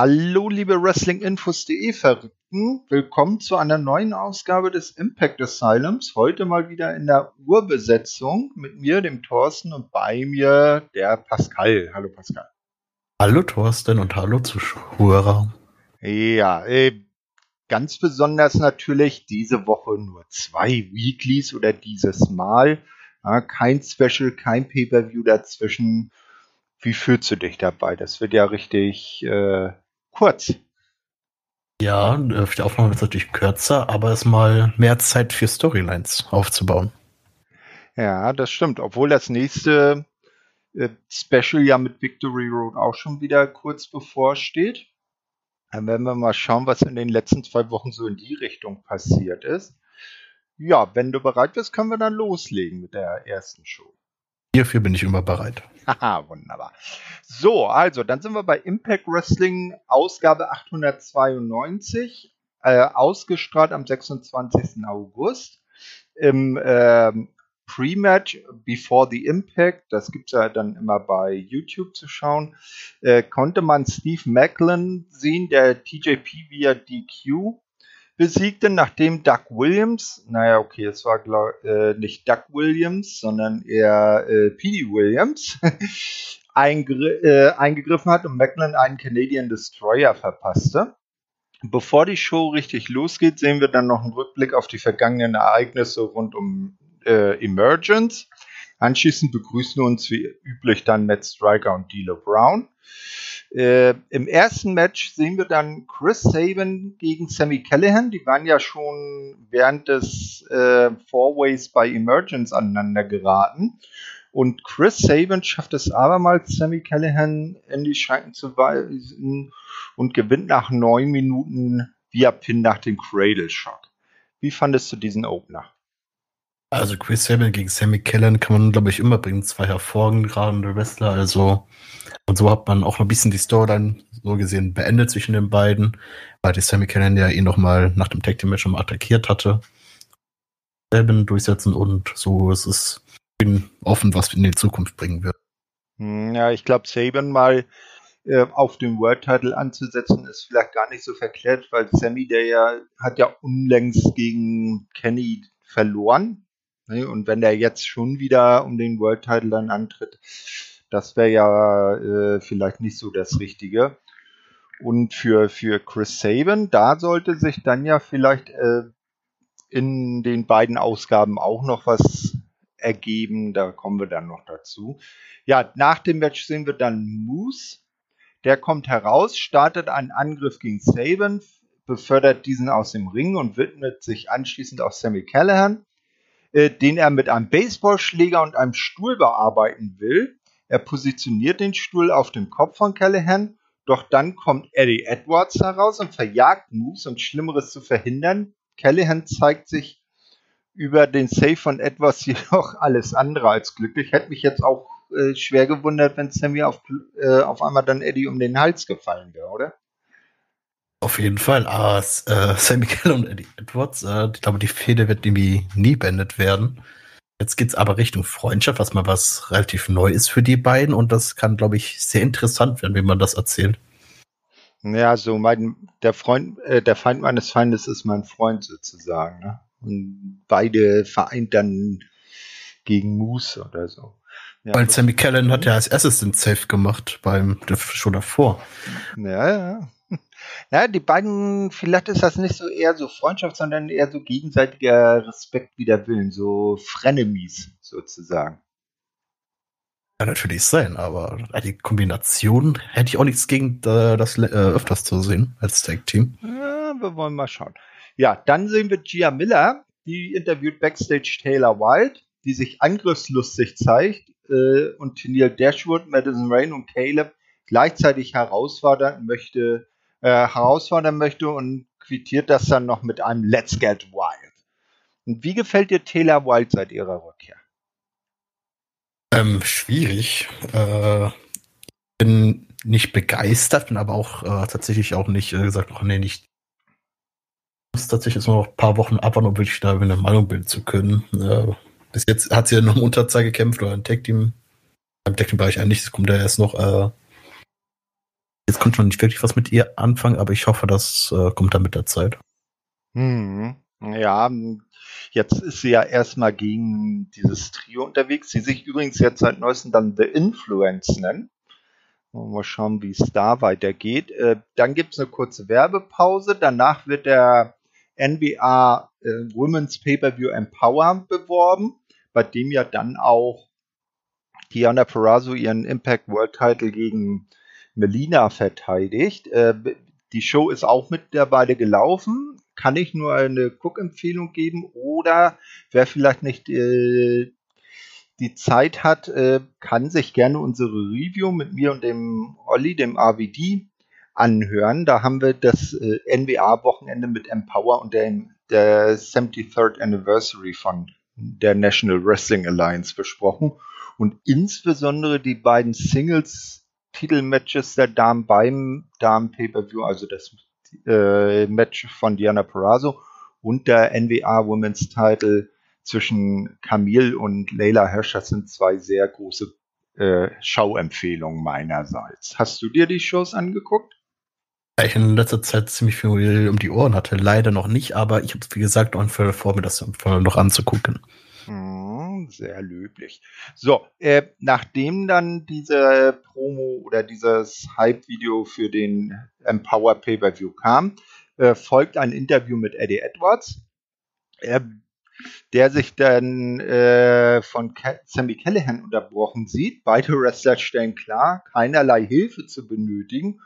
Hallo, liebe Wrestlinginfos.de Verrückten. Willkommen zu einer neuen Ausgabe des Impact Asylums. Heute mal wieder in der Urbesetzung mit mir, dem Thorsten, und bei mir der Pascal. Hallo, Pascal. Hallo, Thorsten, und hallo Zuschauer. Ja, äh, ganz besonders natürlich diese Woche nur zwei Weeklies oder dieses Mal. Ja, kein Special, kein Pay-Per-View dazwischen. Wie fühlst du dich dabei? Das wird ja richtig äh, kurz. Ja, äh, die Aufnahme wird natürlich kürzer, aber es ist mal mehr Zeit für Storylines aufzubauen. Ja, das stimmt. Obwohl das nächste äh, Special ja mit Victory Road auch schon wieder kurz bevorsteht. Dann werden wir mal schauen, was in den letzten zwei Wochen so in die Richtung passiert ist. Ja, wenn du bereit bist, können wir dann loslegen mit der ersten Show. Hierfür bin ich immer bereit. Haha, wunderbar. So, also, dann sind wir bei Impact Wrestling Ausgabe 892, äh, ausgestrahlt am 26. August. Im ähm, Pre-Match Before the Impact, das gibt es ja dann immer bei YouTube zu schauen, äh, konnte man Steve Macklin sehen, der TJP via DQ besiegte, nachdem Doug Williams, naja, okay, es war glaub, äh, nicht Doug Williams, sondern eher äh, Petey Williams, eingegr äh, eingegriffen hat und Macklin einen Canadian Destroyer verpasste. Bevor die Show richtig losgeht, sehen wir dann noch einen Rückblick auf die vergangenen Ereignisse rund um äh, Emergence. Anschließend begrüßen uns wie üblich dann Matt Striker und D'Lo Brown. Äh, Im ersten Match sehen wir dann Chris Sabin gegen Sammy Callahan. Die waren ja schon während des äh, Four-Ways bei Emergence aneinander geraten. Und Chris Sabin schafft es abermals, Sammy Callahan in die Schranken zu weisen und gewinnt nach neun Minuten via Pin nach dem Cradle Shock. Wie fandest du diesen Opener? Also Chris Sabin gegen Sammy Callahan kann man, glaube ich, immer bringen. Zwei hervorragende Wrestler. Also und so hat man auch ein bisschen die Story dann so gesehen beendet zwischen den beiden, weil die Sammy Callahan ja ihn nochmal nach dem Tag Team Match nochmal attackiert hatte. Selben durchsetzen und so ist es offen, was in die Zukunft bringen wird. Hm, ja, ich glaube, Saban mal äh, auf den World Title anzusetzen, ist vielleicht gar nicht so verkehrt, weil Sammy, der ja, hat ja unlängst gegen Kenny verloren. Ne? Und wenn der jetzt schon wieder um den World Title dann antritt, das wäre ja äh, vielleicht nicht so das Richtige. Und für, für Chris Saban, da sollte sich dann ja vielleicht äh, in den beiden Ausgaben auch noch was ergeben. Da kommen wir dann noch dazu. Ja, nach dem Match sehen wir dann Moose. Der kommt heraus, startet einen Angriff gegen Saban, befördert diesen aus dem Ring und widmet sich anschließend auch Sammy Callahan, äh, den er mit einem Baseballschläger und einem Stuhl bearbeiten will. Er positioniert den Stuhl auf dem Kopf von Callahan, doch dann kommt Eddie Edwards heraus und verjagt Moose, um Schlimmeres zu verhindern. Callahan zeigt sich über den Save von Edwards jedoch alles andere als glücklich. Hätte mich jetzt auch äh, schwer gewundert, wenn Sammy auf, äh, auf einmal dann Eddie um den Hals gefallen wäre, oder? Auf jeden Fall. Aber äh, Sammy Callahan und Eddie Edwards, äh, ich glaube, die Fehde wird irgendwie nie beendet werden. Jetzt geht's aber Richtung Freundschaft, was mal was relativ neu ist für die beiden und das kann, glaube ich, sehr interessant werden, wenn man das erzählt. Ja, so mein der Freund, äh, der Feind meines Feindes ist mein Freund sozusagen. Ne? Und beide vereint dann gegen Moose oder so. Ja, Weil Sammy Kellen hat ja als erstes den Safe gemacht beim schon davor. Ja, ja. Ja, die beiden, vielleicht ist das nicht so eher so Freundschaft, sondern eher so gegenseitiger Respekt wider Willen, so Frenemies sozusagen. Kann natürlich sein, aber die Kombination hätte ich auch nichts gegen das äh, öfters zu sehen als Tag-Team. Ja, wir wollen mal schauen. Ja, dann sehen wir Gia Miller, die interviewt Backstage Taylor Wilde, die sich angriffslustig zeigt äh, und Neil Dashwood, Madison Rain und Caleb gleichzeitig herausfordern möchte, äh, herausfordern möchte und quittiert das dann noch mit einem Let's Get Wild. Und wie gefällt dir Taylor Wild seit ihrer Rückkehr? Ähm, schwierig. Äh, bin nicht begeistert, bin aber auch äh, tatsächlich auch nicht äh, gesagt, oh nee, nicht. Ich muss tatsächlich jetzt noch ein paar Wochen abwarten, um wirklich da eine Meinung bilden zu können. Äh, bis jetzt hat sie ja noch im Unterzahl gekämpft oder ein Tag Team. Im Tag Team Bereich eigentlich, es kommt ja erst noch äh, Jetzt konnte noch nicht wirklich was mit ihr anfangen, aber ich hoffe, das äh, kommt dann mit der Zeit. Hm. Ja, jetzt ist sie ja erstmal gegen dieses Trio unterwegs, die sich übrigens jetzt seit neuestem dann The Influence nennen. Mal schauen, wie es da weitergeht. Äh, dann gibt es eine kurze Werbepause. Danach wird der NBA äh, Women's Pay-Per-View Empower beworben, bei dem ja dann auch Diana Perazzo ihren Impact World Title gegen Melina verteidigt. Äh, die Show ist auch mittlerweile gelaufen. Kann ich nur eine Cook-Empfehlung geben oder wer vielleicht nicht äh, die Zeit hat, äh, kann sich gerne unsere Review mit mir und dem Olli, dem AVD, anhören. Da haben wir das äh, NBA-Wochenende mit Empower und der, der 73rd Anniversary von der National Wrestling Alliance besprochen und insbesondere die beiden Singles-Titelmatches der Damen beim Damen-Pay-Per-View, also das äh, Match von Diana Perazzo und der NWA Women's Title zwischen Camille und Leila. Das sind zwei sehr große äh, Schauempfehlungen meinerseits. Hast du dir die Shows angeguckt? ich in letzter Zeit ziemlich viel um die Ohren hatte. Leider noch nicht, aber ich habe wie gesagt noch vor, mir das noch anzugucken. Hm, sehr löblich. So, äh, nachdem dann diese Promo oder dieses Hype-Video für den Empower Pay-Per-View kam, äh, folgt ein Interview mit Eddie Edwards, äh, der sich dann äh, von Ke Sammy Callahan unterbrochen sieht. Beide Wrestler stellen klar, keinerlei Hilfe zu benötigen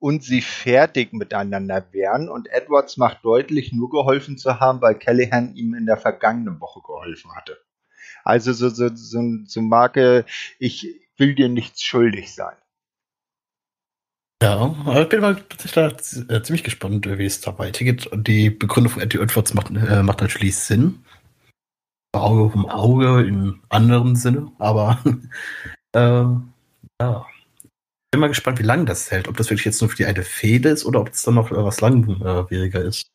und sie fertig miteinander wären. Und Edwards macht deutlich, nur geholfen zu haben, weil Callahan ihm in der vergangenen Woche geholfen hatte. Also so, so, so, so Marke, ich will dir nichts schuldig sein. Ja, ich bin mal tatsächlich äh, ziemlich gespannt, wie es da weitergeht. Und die Begründung von Eddie Edwards macht, äh, macht natürlich Sinn. Auge um Auge im anderen Sinne, aber äh, ja bin mal gespannt, wie lange das hält. Ob das wirklich jetzt nur für die eine Fehde ist oder ob es dann noch äh, was langwieriger ist.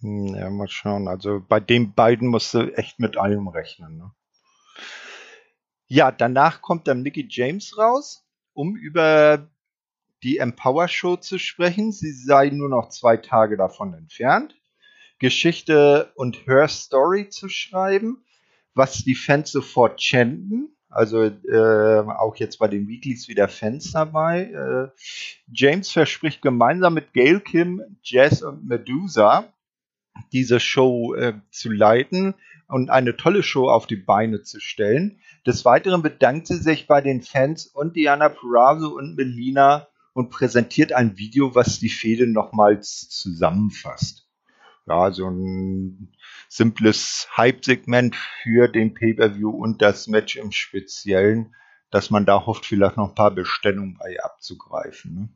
Hm, ja, mal schauen. Also bei den beiden musst du echt mit allem rechnen. Ne? Ja, danach kommt dann Mickey James raus, um über die Empower Show zu sprechen. Sie sei nur noch zwei Tage davon entfernt. Geschichte und Her Story zu schreiben, was die Fans sofort chanten. Also äh, auch jetzt bei den Weeklies wieder Fans dabei. Äh, James verspricht gemeinsam mit Gail Kim, Jazz und Medusa diese Show äh, zu leiten und eine tolle Show auf die Beine zu stellen. Des Weiteren bedankt sie sich bei den Fans und Diana Perazzo und Melina und präsentiert ein Video, was die Fehde nochmals zusammenfasst. Ja, so ein simples Hype-Segment für den Pay-Per-View und das Match im Speziellen, dass man da hofft, vielleicht noch ein paar Bestellungen bei abzugreifen. Ne?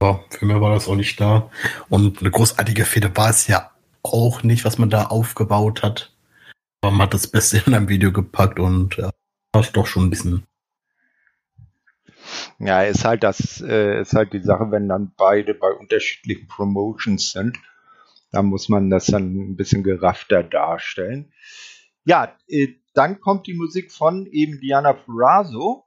Ja, für mich war das auch nicht da. Und eine großartige Fehde war es ja auch nicht, was man da aufgebaut hat. Aber man hat das Beste in einem Video gepackt und ja, das ist doch schon ein bisschen. Ja, ist halt das, äh, ist halt die Sache, wenn dann beide bei unterschiedlichen Promotions sind da muss man das dann ein bisschen geraffter darstellen. Ja, äh, dann kommt die Musik von eben Diana Perazzo.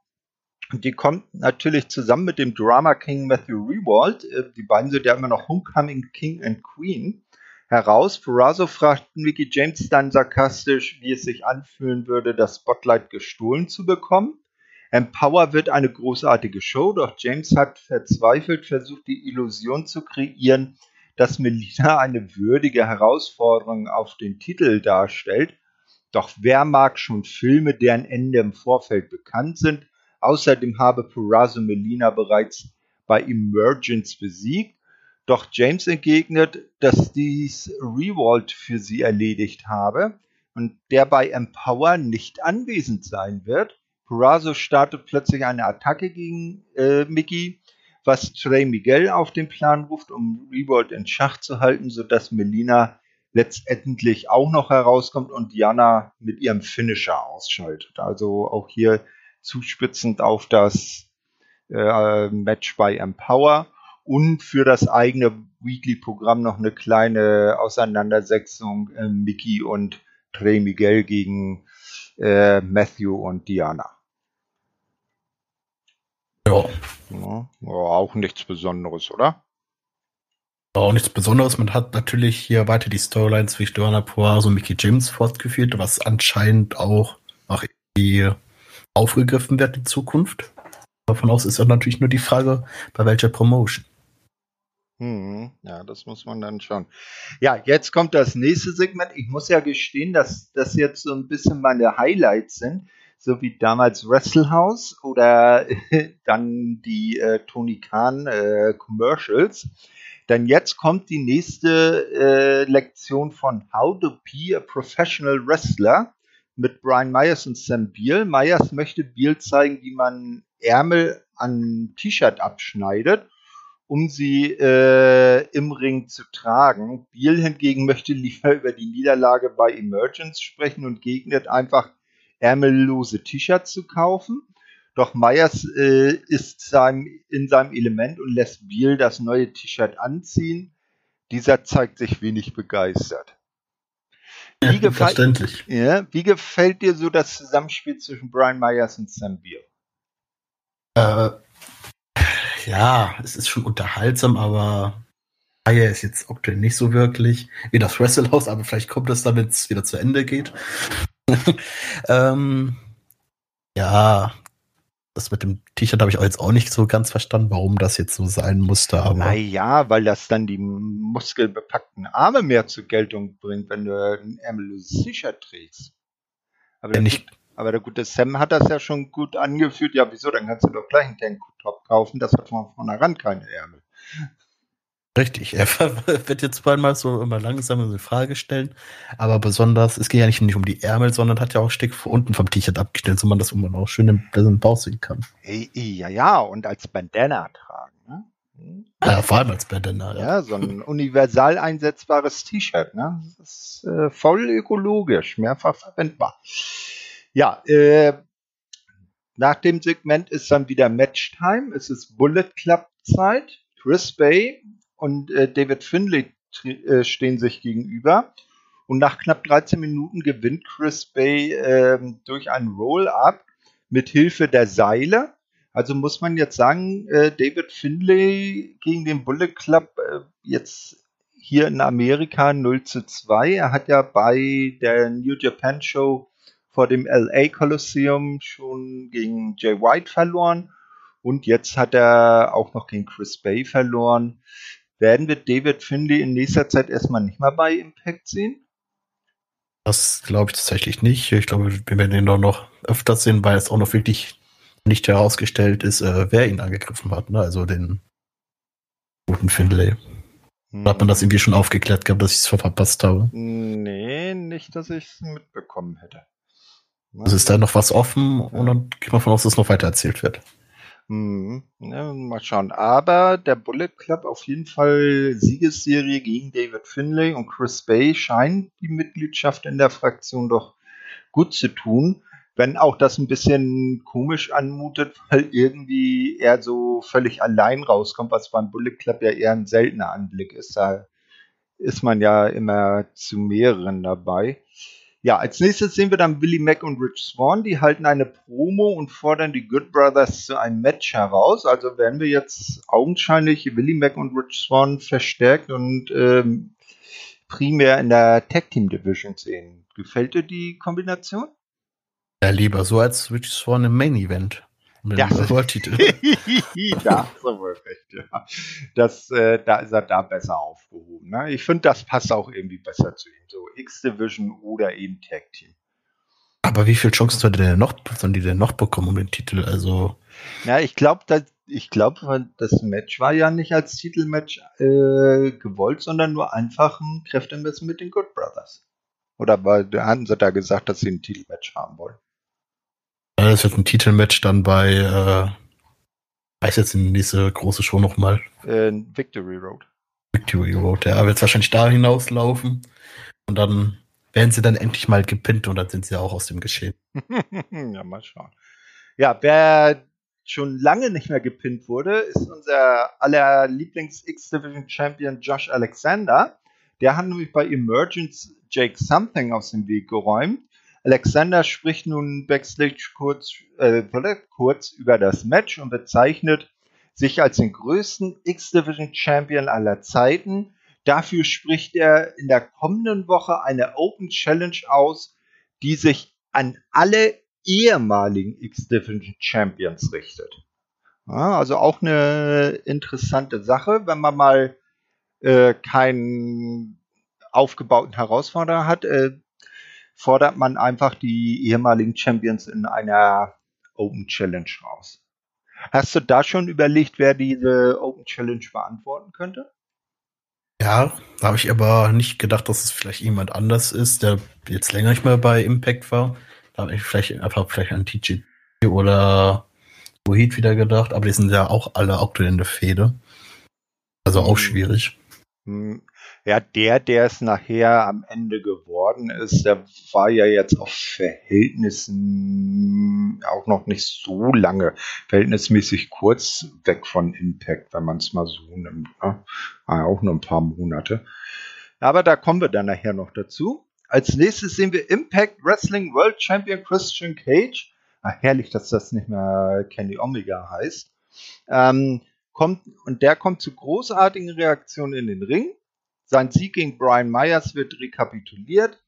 Die kommt natürlich zusammen mit dem Drama King Matthew Rewald. Äh, die beiden sind ja immer noch Homecoming King and Queen heraus. Perazzo fragt Mickey James dann sarkastisch, wie es sich anfühlen würde, das Spotlight gestohlen zu bekommen. Empower wird eine großartige Show, doch James hat verzweifelt versucht, die Illusion zu kreieren, dass Melina eine würdige Herausforderung auf den Titel darstellt. Doch wer mag schon Filme, deren Ende im Vorfeld bekannt sind? Außerdem habe Purazo Melina bereits bei Emergence besiegt. Doch James entgegnet, dass dies Rewald für sie erledigt habe und der bei Empower nicht anwesend sein wird. Purazo startet plötzlich eine Attacke gegen äh, Mickey, was Trey Miguel auf den Plan ruft, um Revolt in Schach zu halten, sodass Melina letztendlich auch noch herauskommt und Diana mit ihrem Finisher ausschaltet. Also auch hier zuspitzend auf das äh, Match bei Empower und für das eigene Weekly-Programm noch eine kleine Auseinandersetzung äh, Mickey und Trey Miguel gegen äh, Matthew und Diana. Ja, Ja, auch nichts Besonderes, oder? Auch nichts Besonderes. Man hat natürlich hier weiter die Storyline zwischen Joanna Poirot und Mickey James fortgeführt, was anscheinend auch noch irgendwie aufgegriffen wird in Zukunft. Davon aus ist ja natürlich nur die Frage, bei welcher Promotion. Hm, ja, das muss man dann schauen. Ja, jetzt kommt das nächste Segment. Ich muss ja gestehen, dass das jetzt so ein bisschen meine Highlights sind, so wie damals Wrestle House oder dann die äh, Tony Khan äh, Commercials. Denn jetzt kommt die nächste äh, Lektion von How to Be a Professional Wrestler mit Brian Myers und Sam Beal. Myers möchte Beal zeigen, wie man Ärmel an T-Shirt abschneidet, um sie äh, im Ring zu tragen. Beal hingegen möchte lieber über die Niederlage bei Emergence sprechen und gegnet einfach ärmellose T-Shirts zu kaufen. Doch Myers äh, ist seinem, in seinem Element und lässt Beal das neue T-Shirt anziehen. Dieser zeigt sich wenig begeistert. Wie, ja, verständlich. Ja, wie gefällt dir so das Zusammenspiel zwischen Brian Myers und Sam Beal? Äh, ja, es ist schon unterhaltsam, aber Myers ist jetzt aktuell nicht so wirklich wie das Wrestlehouse, aber vielleicht kommt es, damit es wieder zu Ende geht. ähm, ja, das mit dem T-Shirt habe ich auch jetzt auch nicht so ganz verstanden, warum das jetzt so sein musste. Aber naja, weil das dann die muskelbepackten Arme mehr zur Geltung bringt, wenn du ein ärmelloses T-Shirt trägst. Aber der, gut, aber der gute Sam hat das ja schon gut angeführt. Ja, wieso? Dann kannst du doch gleich einen Tanktop kaufen. Das hat von vornherein keine Ärmel. Richtig, er wird jetzt mal so immer langsam eine Frage stellen, aber besonders, es geht ja nicht, nicht um die Ärmel, sondern hat ja auch ein Stück unten vom T-Shirt abgestellt, so man das immer auch schön im, im Bauch sehen kann. Hey, ja, ja, und als Bandana tragen. Ne? Hm? Ja, vor allem als Bandana. Ja, ja so ein universal einsetzbares T-Shirt. Ne? Das ist äh, voll ökologisch, mehrfach verwendbar. Ja, äh, nach dem Segment ist dann wieder Matchtime. Es ist Bullet Club Zeit. Chris Bay und äh, David Finlay äh, stehen sich gegenüber. Und nach knapp 13 Minuten gewinnt Chris Bay äh, durch einen Roll-Up mit Hilfe der Seile. Also muss man jetzt sagen, äh, David Finlay gegen den Bullet Club äh, jetzt hier in Amerika 0 zu 2. Er hat ja bei der New Japan Show vor dem LA Coliseum schon gegen Jay White verloren. Und jetzt hat er auch noch gegen Chris Bay verloren. Werden wir David Finley in nächster Zeit erstmal nicht mal bei Impact sehen? Das glaube ich tatsächlich nicht. Ich glaube, wir werden ihn doch noch öfter sehen, weil es auch noch wirklich nicht herausgestellt ist, äh, wer ihn angegriffen hat. Ne? Also den guten Finlay. Hm. Hat man das irgendwie schon aufgeklärt gehabt, dass ich es verpasst habe? Nee, nicht, dass ich es mitbekommen hätte. Also ist da noch was offen und dann geht man davon aus, dass es noch weiter erzählt wird. Hm, ja, mal schauen. Aber der Bullet Club auf jeden Fall Siegesserie gegen David Finlay und Chris Bay scheint die Mitgliedschaft in der Fraktion doch gut zu tun. Wenn auch das ein bisschen komisch anmutet, weil irgendwie er so völlig allein rauskommt, was beim Bullet Club ja eher ein seltener Anblick ist. Da ist man ja immer zu mehreren dabei. Ja, als nächstes sehen wir dann Willie Mack und Rich Swan. Die halten eine Promo und fordern die Good Brothers zu einem Match heraus. Also werden wir jetzt augenscheinlich Willie Mack und Rich Swan verstärkt und ähm, primär in der Tag Team Division sehen. Gefällt dir die Kombination? Ja, lieber so als Rich Swan im Main Event. Mit ja. World-Titel. ja, so wohl recht, ja. Das, äh, da ist er da besser aufgehoben. Ne? Ich finde, das passt auch irgendwie besser zu ihm. So X-Division oder eben Tag Team. Aber wie viele Chancen sollte der noch, sollen die denn noch bekommen um den Titel? Also. Ja, ich glaube, ich glaube, das Match war ja nicht als Titelmatch äh, gewollt, sondern nur einfach ein Kräftemessen mit den Good Brothers. Oder war, hatten sie da gesagt, dass sie ein Titelmatch haben wollen? Das wird ein Titelmatch dann bei, äh, heißt jetzt in diese große Show nochmal? Äh, Victory Road. Victory Road, ja, wird wahrscheinlich da hinauslaufen. Und dann werden sie dann endlich mal gepinnt und dann sind sie auch aus dem Geschehen. ja, mal schauen. Ja, wer schon lange nicht mehr gepinnt wurde, ist unser aller Lieblings-X-Division-Champion Josh Alexander. Der hat nämlich bei Emergence Jake Something aus dem Weg geräumt. Alexander spricht nun backstage kurz, äh, kurz über das Match und bezeichnet sich als den größten X-Division Champion aller Zeiten. Dafür spricht er in der kommenden Woche eine Open Challenge aus, die sich an alle ehemaligen X-Division Champions richtet. Ja, also auch eine interessante Sache, wenn man mal äh, keinen aufgebauten Herausforderer hat, äh, fordert man einfach die ehemaligen Champions in einer Open Challenge raus. Hast du da schon überlegt, wer diese Open Challenge beantworten könnte? Ja, da habe ich aber nicht gedacht, dass es vielleicht jemand anders ist, der jetzt länger nicht mehr bei Impact war. Da habe ich vielleicht einfach vielleicht an TG oder Wahid wieder gedacht, aber die sind ja auch alle aktuell in der Fehde. Also auch hm. schwierig. Ja, der, der es nachher am Ende geworden ist, der war ja jetzt auf Verhältnissen auch noch nicht so lange, verhältnismäßig kurz weg von Impact, wenn man es mal so nimmt. Ne? Ah, auch nur ein paar Monate. Aber da kommen wir dann nachher noch dazu. Als nächstes sehen wir Impact Wrestling World Champion Christian Cage. Ach, herrlich, dass das nicht mehr Kenny Omega heißt. Ähm, kommt, und der kommt zu großartigen Reaktionen in den Ring sein Sieg gegen Brian Myers wird rekapituliert.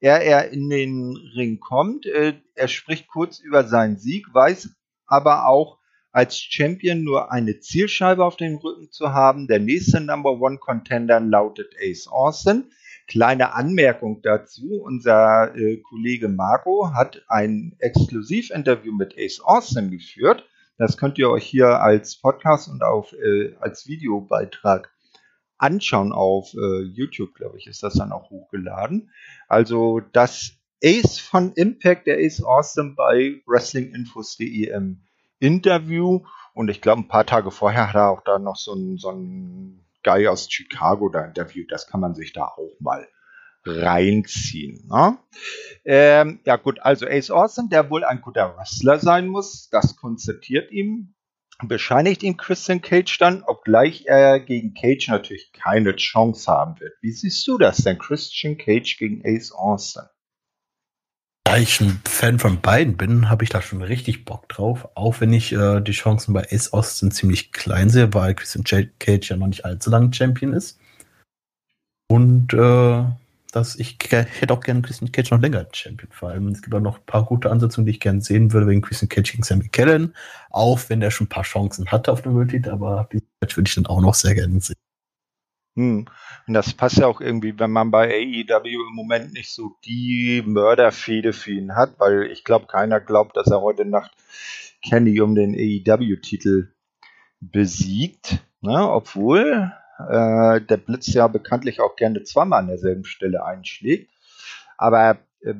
Er, er in den Ring kommt, äh, er spricht kurz über seinen Sieg, weiß aber auch, als Champion nur eine Zielscheibe auf dem Rücken zu haben. Der nächste Number One Contender lautet Ace Austin. Kleine Anmerkung dazu, unser äh, Kollege Marco hat ein Exklusivinterview mit Ace Austin geführt. Das könnt ihr euch hier als Podcast und auf, äh, als Videobeitrag anschauen auf äh, YouTube, glaube ich, ist das dann auch hochgeladen. Also das Ace von Impact, der Ace Awesome bei WrestlingInfos.de im Interview. Und ich glaube, ein paar Tage vorher hat er auch da noch so ein, so ein Guy aus Chicago da interviewt. Das kann man sich da auch mal reinziehen. Ne? Ähm, ja gut, also Ace Awesome, der wohl ein guter Wrestler sein muss, das konstatiert ihm bescheinigt ihm Christian Cage dann, obgleich er gegen Cage natürlich keine Chance haben wird. Wie siehst du das denn, Christian Cage gegen Ace Austin? Da ich ein Fan von beiden bin, habe ich da schon richtig Bock drauf. Auch wenn ich äh, die Chancen bei Ace Austin ziemlich klein sehe, weil Christian Cage ja noch nicht allzu lange Champion ist. Und äh, dass ich, ich hätte auch gerne Christian Cage noch länger Champion. Vor allem, es gibt auch noch ein paar gute Ansetzungen, die ich gerne sehen würde, wegen Christian Cage gegen Sammy Kellen. Auch wenn der schon ein paar Chancen hatte auf dem World aber dieses Match würde ich dann auch noch sehr gerne sehen. Hm. Und das passt ja auch irgendwie, wenn man bei AEW im Moment nicht so die Mörderfehde für ihn hat, weil ich glaube, keiner glaubt, dass er heute Nacht Kenny um den AEW-Titel besiegt. Ne? Obwohl, äh, der Blitz ja bekanntlich auch gerne zweimal an derselben Stelle einschlägt. Aber äh,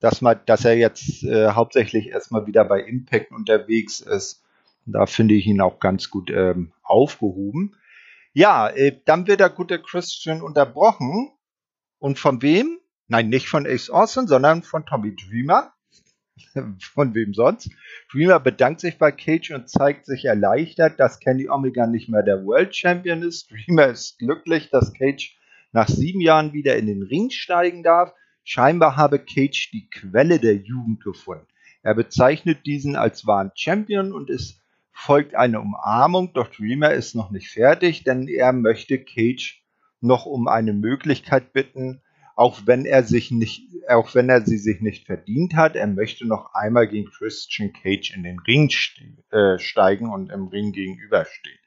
dass, man, dass er jetzt äh, hauptsächlich erstmal wieder bei Impact unterwegs ist, da finde ich ihn auch ganz gut ähm, aufgehoben. Ja, äh, dann wird der gute Christian unterbrochen. Und von wem? Nein, nicht von Ace Austin, sondern von Tommy Dreamer. von wem sonst? Dreamer bedankt sich bei Cage und zeigt sich erleichtert, dass Kenny Omega nicht mehr der World Champion ist. Dreamer ist glücklich, dass Cage nach sieben Jahren wieder in den Ring steigen darf. Scheinbar habe Cage die Quelle der Jugend gefunden. Er bezeichnet diesen als wahren Champion und es folgt eine Umarmung, doch Dreamer ist noch nicht fertig, denn er möchte Cage noch um eine Möglichkeit bitten, auch wenn er sich nicht, auch wenn er sie sich nicht verdient hat, er möchte noch einmal gegen Christian Cage in den Ring äh, steigen und im Ring gegenüberstehen.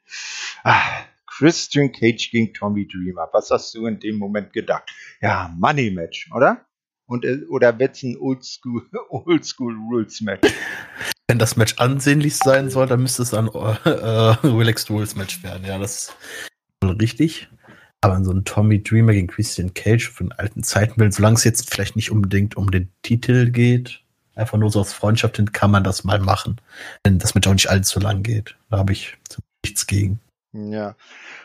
Ah, Christian Cage gegen Tommy Dreamer. Was hast du in dem Moment gedacht? Ja, Money Match, oder? Und, äh, oder wird's ein Oldschool, Oldschool Rules Match? Wenn das Match ansehnlich sein soll, dann müsste es ein äh, äh, Relaxed Rules Match werden. Ja, das ist richtig. Aber so ein Tommy Dreamer gegen Christian Cage von alten Zeiten will, solange es jetzt vielleicht nicht unbedingt um den Titel geht, einfach nur so aus Freundschaft hin, kann man das mal machen. Wenn das mit auch nicht allzu lang geht. Da habe ich nichts gegen. Ja.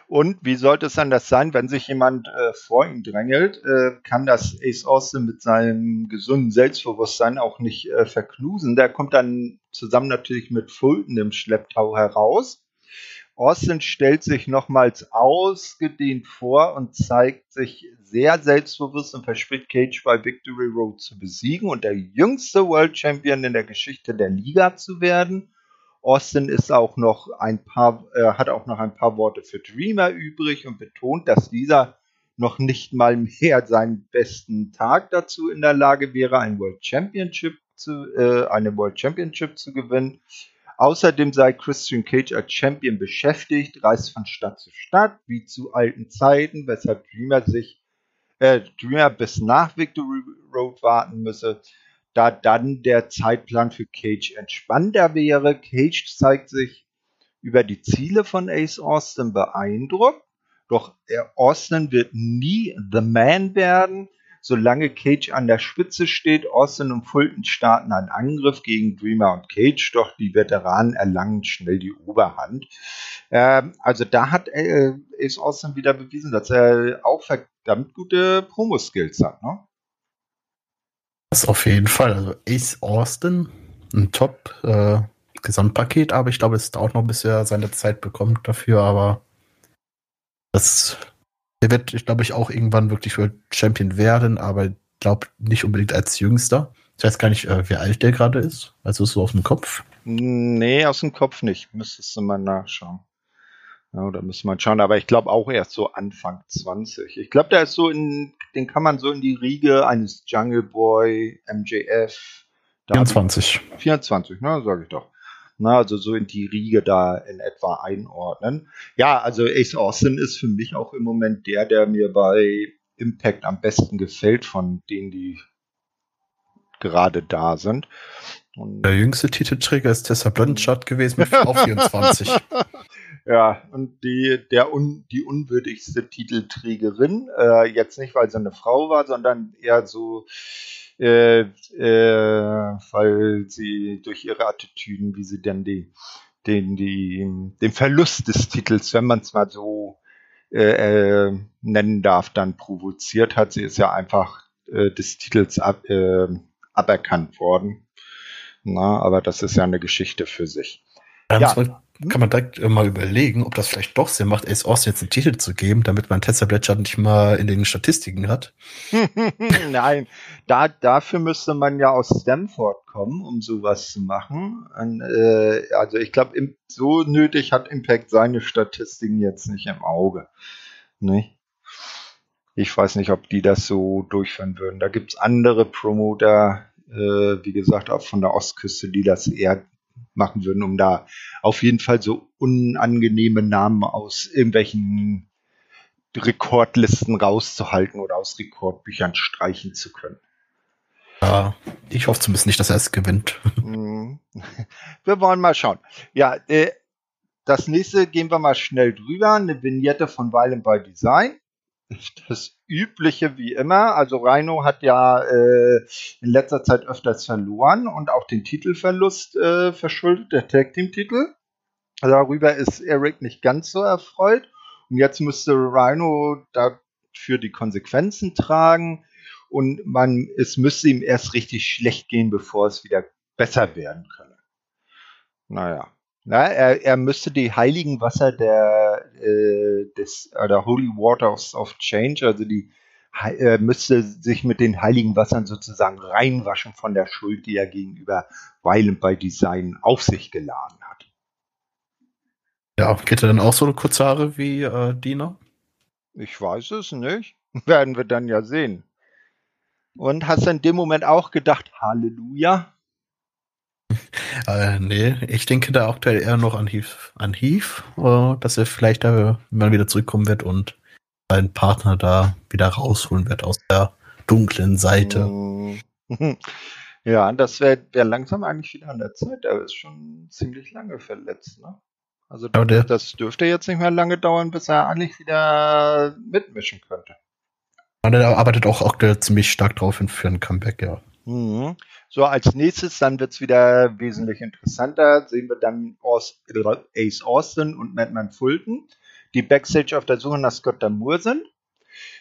Und wie sollte es anders sein, wenn sich jemand äh, vor ihm drängelt, äh, kann das Ace Austin mit seinem gesunden Selbstbewusstsein auch nicht äh, verknusen. Der kommt dann zusammen natürlich mit Fulton im Schlepptau heraus. Austin stellt sich nochmals ausgedehnt vor und zeigt sich sehr selbstbewusst und verspricht Cage bei Victory Road zu besiegen und der jüngste World Champion in der Geschichte der Liga zu werden. Austin ist auch noch ein paar, äh, hat auch noch ein paar Worte für Dreamer übrig und betont, dass dieser noch nicht mal mehr seinen besten Tag dazu in der Lage wäre, ein World Championship zu, äh, eine World Championship zu gewinnen. Außerdem sei Christian Cage als Champion beschäftigt, reist von Stadt zu Stadt, wie zu alten Zeiten, weshalb Dreamer sich äh, Dreamer bis nach Victory Road warten müsse, da dann der Zeitplan für Cage entspannter wäre. Cage zeigt sich über die Ziele von Ace Austin beeindruckt, doch Austin wird nie The Man werden. Solange Cage an der Spitze steht, Austin und Fulton starten einen Angriff gegen Dreamer und Cage, doch die Veteranen erlangen schnell die Oberhand. Ähm, also da hat äh, Ace Austin wieder bewiesen, dass er auch verdammt gute Promo-Skills hat. Ne? Das auf jeden Fall. Also Ace Austin, ein Top äh, Gesamtpaket, aber ich glaube, es dauert noch, bis er seine Zeit bekommt dafür, aber das der wird, ich glaube ich, auch irgendwann wirklich World Champion werden, aber ich glaube nicht unbedingt als Jüngster. Ich weiß gar nicht, äh, wie alt der gerade ist. Also so aus dem Kopf. Nee, aus dem Kopf nicht. Müsstest du mal nachschauen. Ja, da müssen wir schauen. Aber ich glaube auch erst so Anfang 20. Ich glaube, der ist so in, den kann man so in die Riege eines Jungle Boy, MJF. 24. 24, ne, sage ich doch. Na, also so in die Riege da in etwa einordnen. Ja, also Ace Austin ist für mich auch im Moment der, der mir bei Impact am besten gefällt von denen, die gerade da sind. Und der jüngste Titelträger ist Tessa Blanchard gewesen mit auch 24. ja, und die, der un, die unwürdigste Titelträgerin, äh, jetzt nicht, weil sie eine Frau war, sondern eher so äh, äh, weil sie durch ihre Attitüden, wie sie dann die, den, die, den Verlust des Titels, wenn man es mal so äh, äh, nennen darf, dann provoziert hat. Sie ist ja einfach äh, des Titels ab, äh, aberkannt worden. Na, aber das ist ja eine Geschichte für sich. Ja. Kann man direkt mal überlegen, ob das vielleicht doch Sinn macht, Ace Austin jetzt einen Titel zu geben, damit man Tessa Blanchard nicht mal in den Statistiken hat. Nein, da, dafür müsste man ja aus Stanford kommen, um sowas zu machen. Und, äh, also ich glaube, so nötig hat Impact seine Statistiken jetzt nicht im Auge. Nicht? Ich weiß nicht, ob die das so durchführen würden. Da gibt es andere Promoter, äh, wie gesagt, auch von der Ostküste, die das eher machen würden, um da auf jeden Fall so unangenehme Namen aus irgendwelchen Rekordlisten rauszuhalten oder aus Rekordbüchern streichen zu können. Ja, ich hoffe zumindest nicht, dass er es gewinnt. Mhm. Wir wollen mal schauen. Ja, äh, das nächste gehen wir mal schnell drüber. Eine Vignette von Violent by Design das Übliche wie immer. Also Rhino hat ja äh, in letzter Zeit öfters verloren und auch den Titelverlust äh, verschuldet, der Tag Team Titel. Darüber ist Eric nicht ganz so erfreut. Und jetzt müsste Rhino dafür die Konsequenzen tragen. Und man, es müsste ihm erst richtig schlecht gehen, bevor es wieder besser werden könne. Naja. Na, er, er müsste die heiligen Wasser der, äh, des, oder Holy Waters of Change, also die, er müsste sich mit den heiligen Wassern sozusagen reinwaschen von der Schuld, die er gegenüber Violent by Design auf sich geladen hat. Ja, geht er dann auch so eine kurze Haare wie äh, Dina? Ich weiß es nicht. Werden wir dann ja sehen. Und hast du in dem Moment auch gedacht, Halleluja? Äh, nee, ich denke da aktuell eher noch an Heath, an Heath äh, dass er vielleicht da mal wieder zurückkommen wird und seinen Partner da wieder rausholen wird aus der dunklen Seite. Ja, das wäre wär langsam eigentlich wieder an der Zeit. Er ist schon ziemlich lange verletzt, ne? Also der, das dürfte jetzt nicht mehr lange dauern, bis er eigentlich wieder mitmischen könnte. Er arbeitet auch aktuell ziemlich stark drauf für ein Comeback, ja. Mhm. So, als nächstes, dann wird es wieder wesentlich interessanter, sehen wir dann Ace Austin und Madman Fulton, die Backstage auf der Suche nach Scott Damour sind.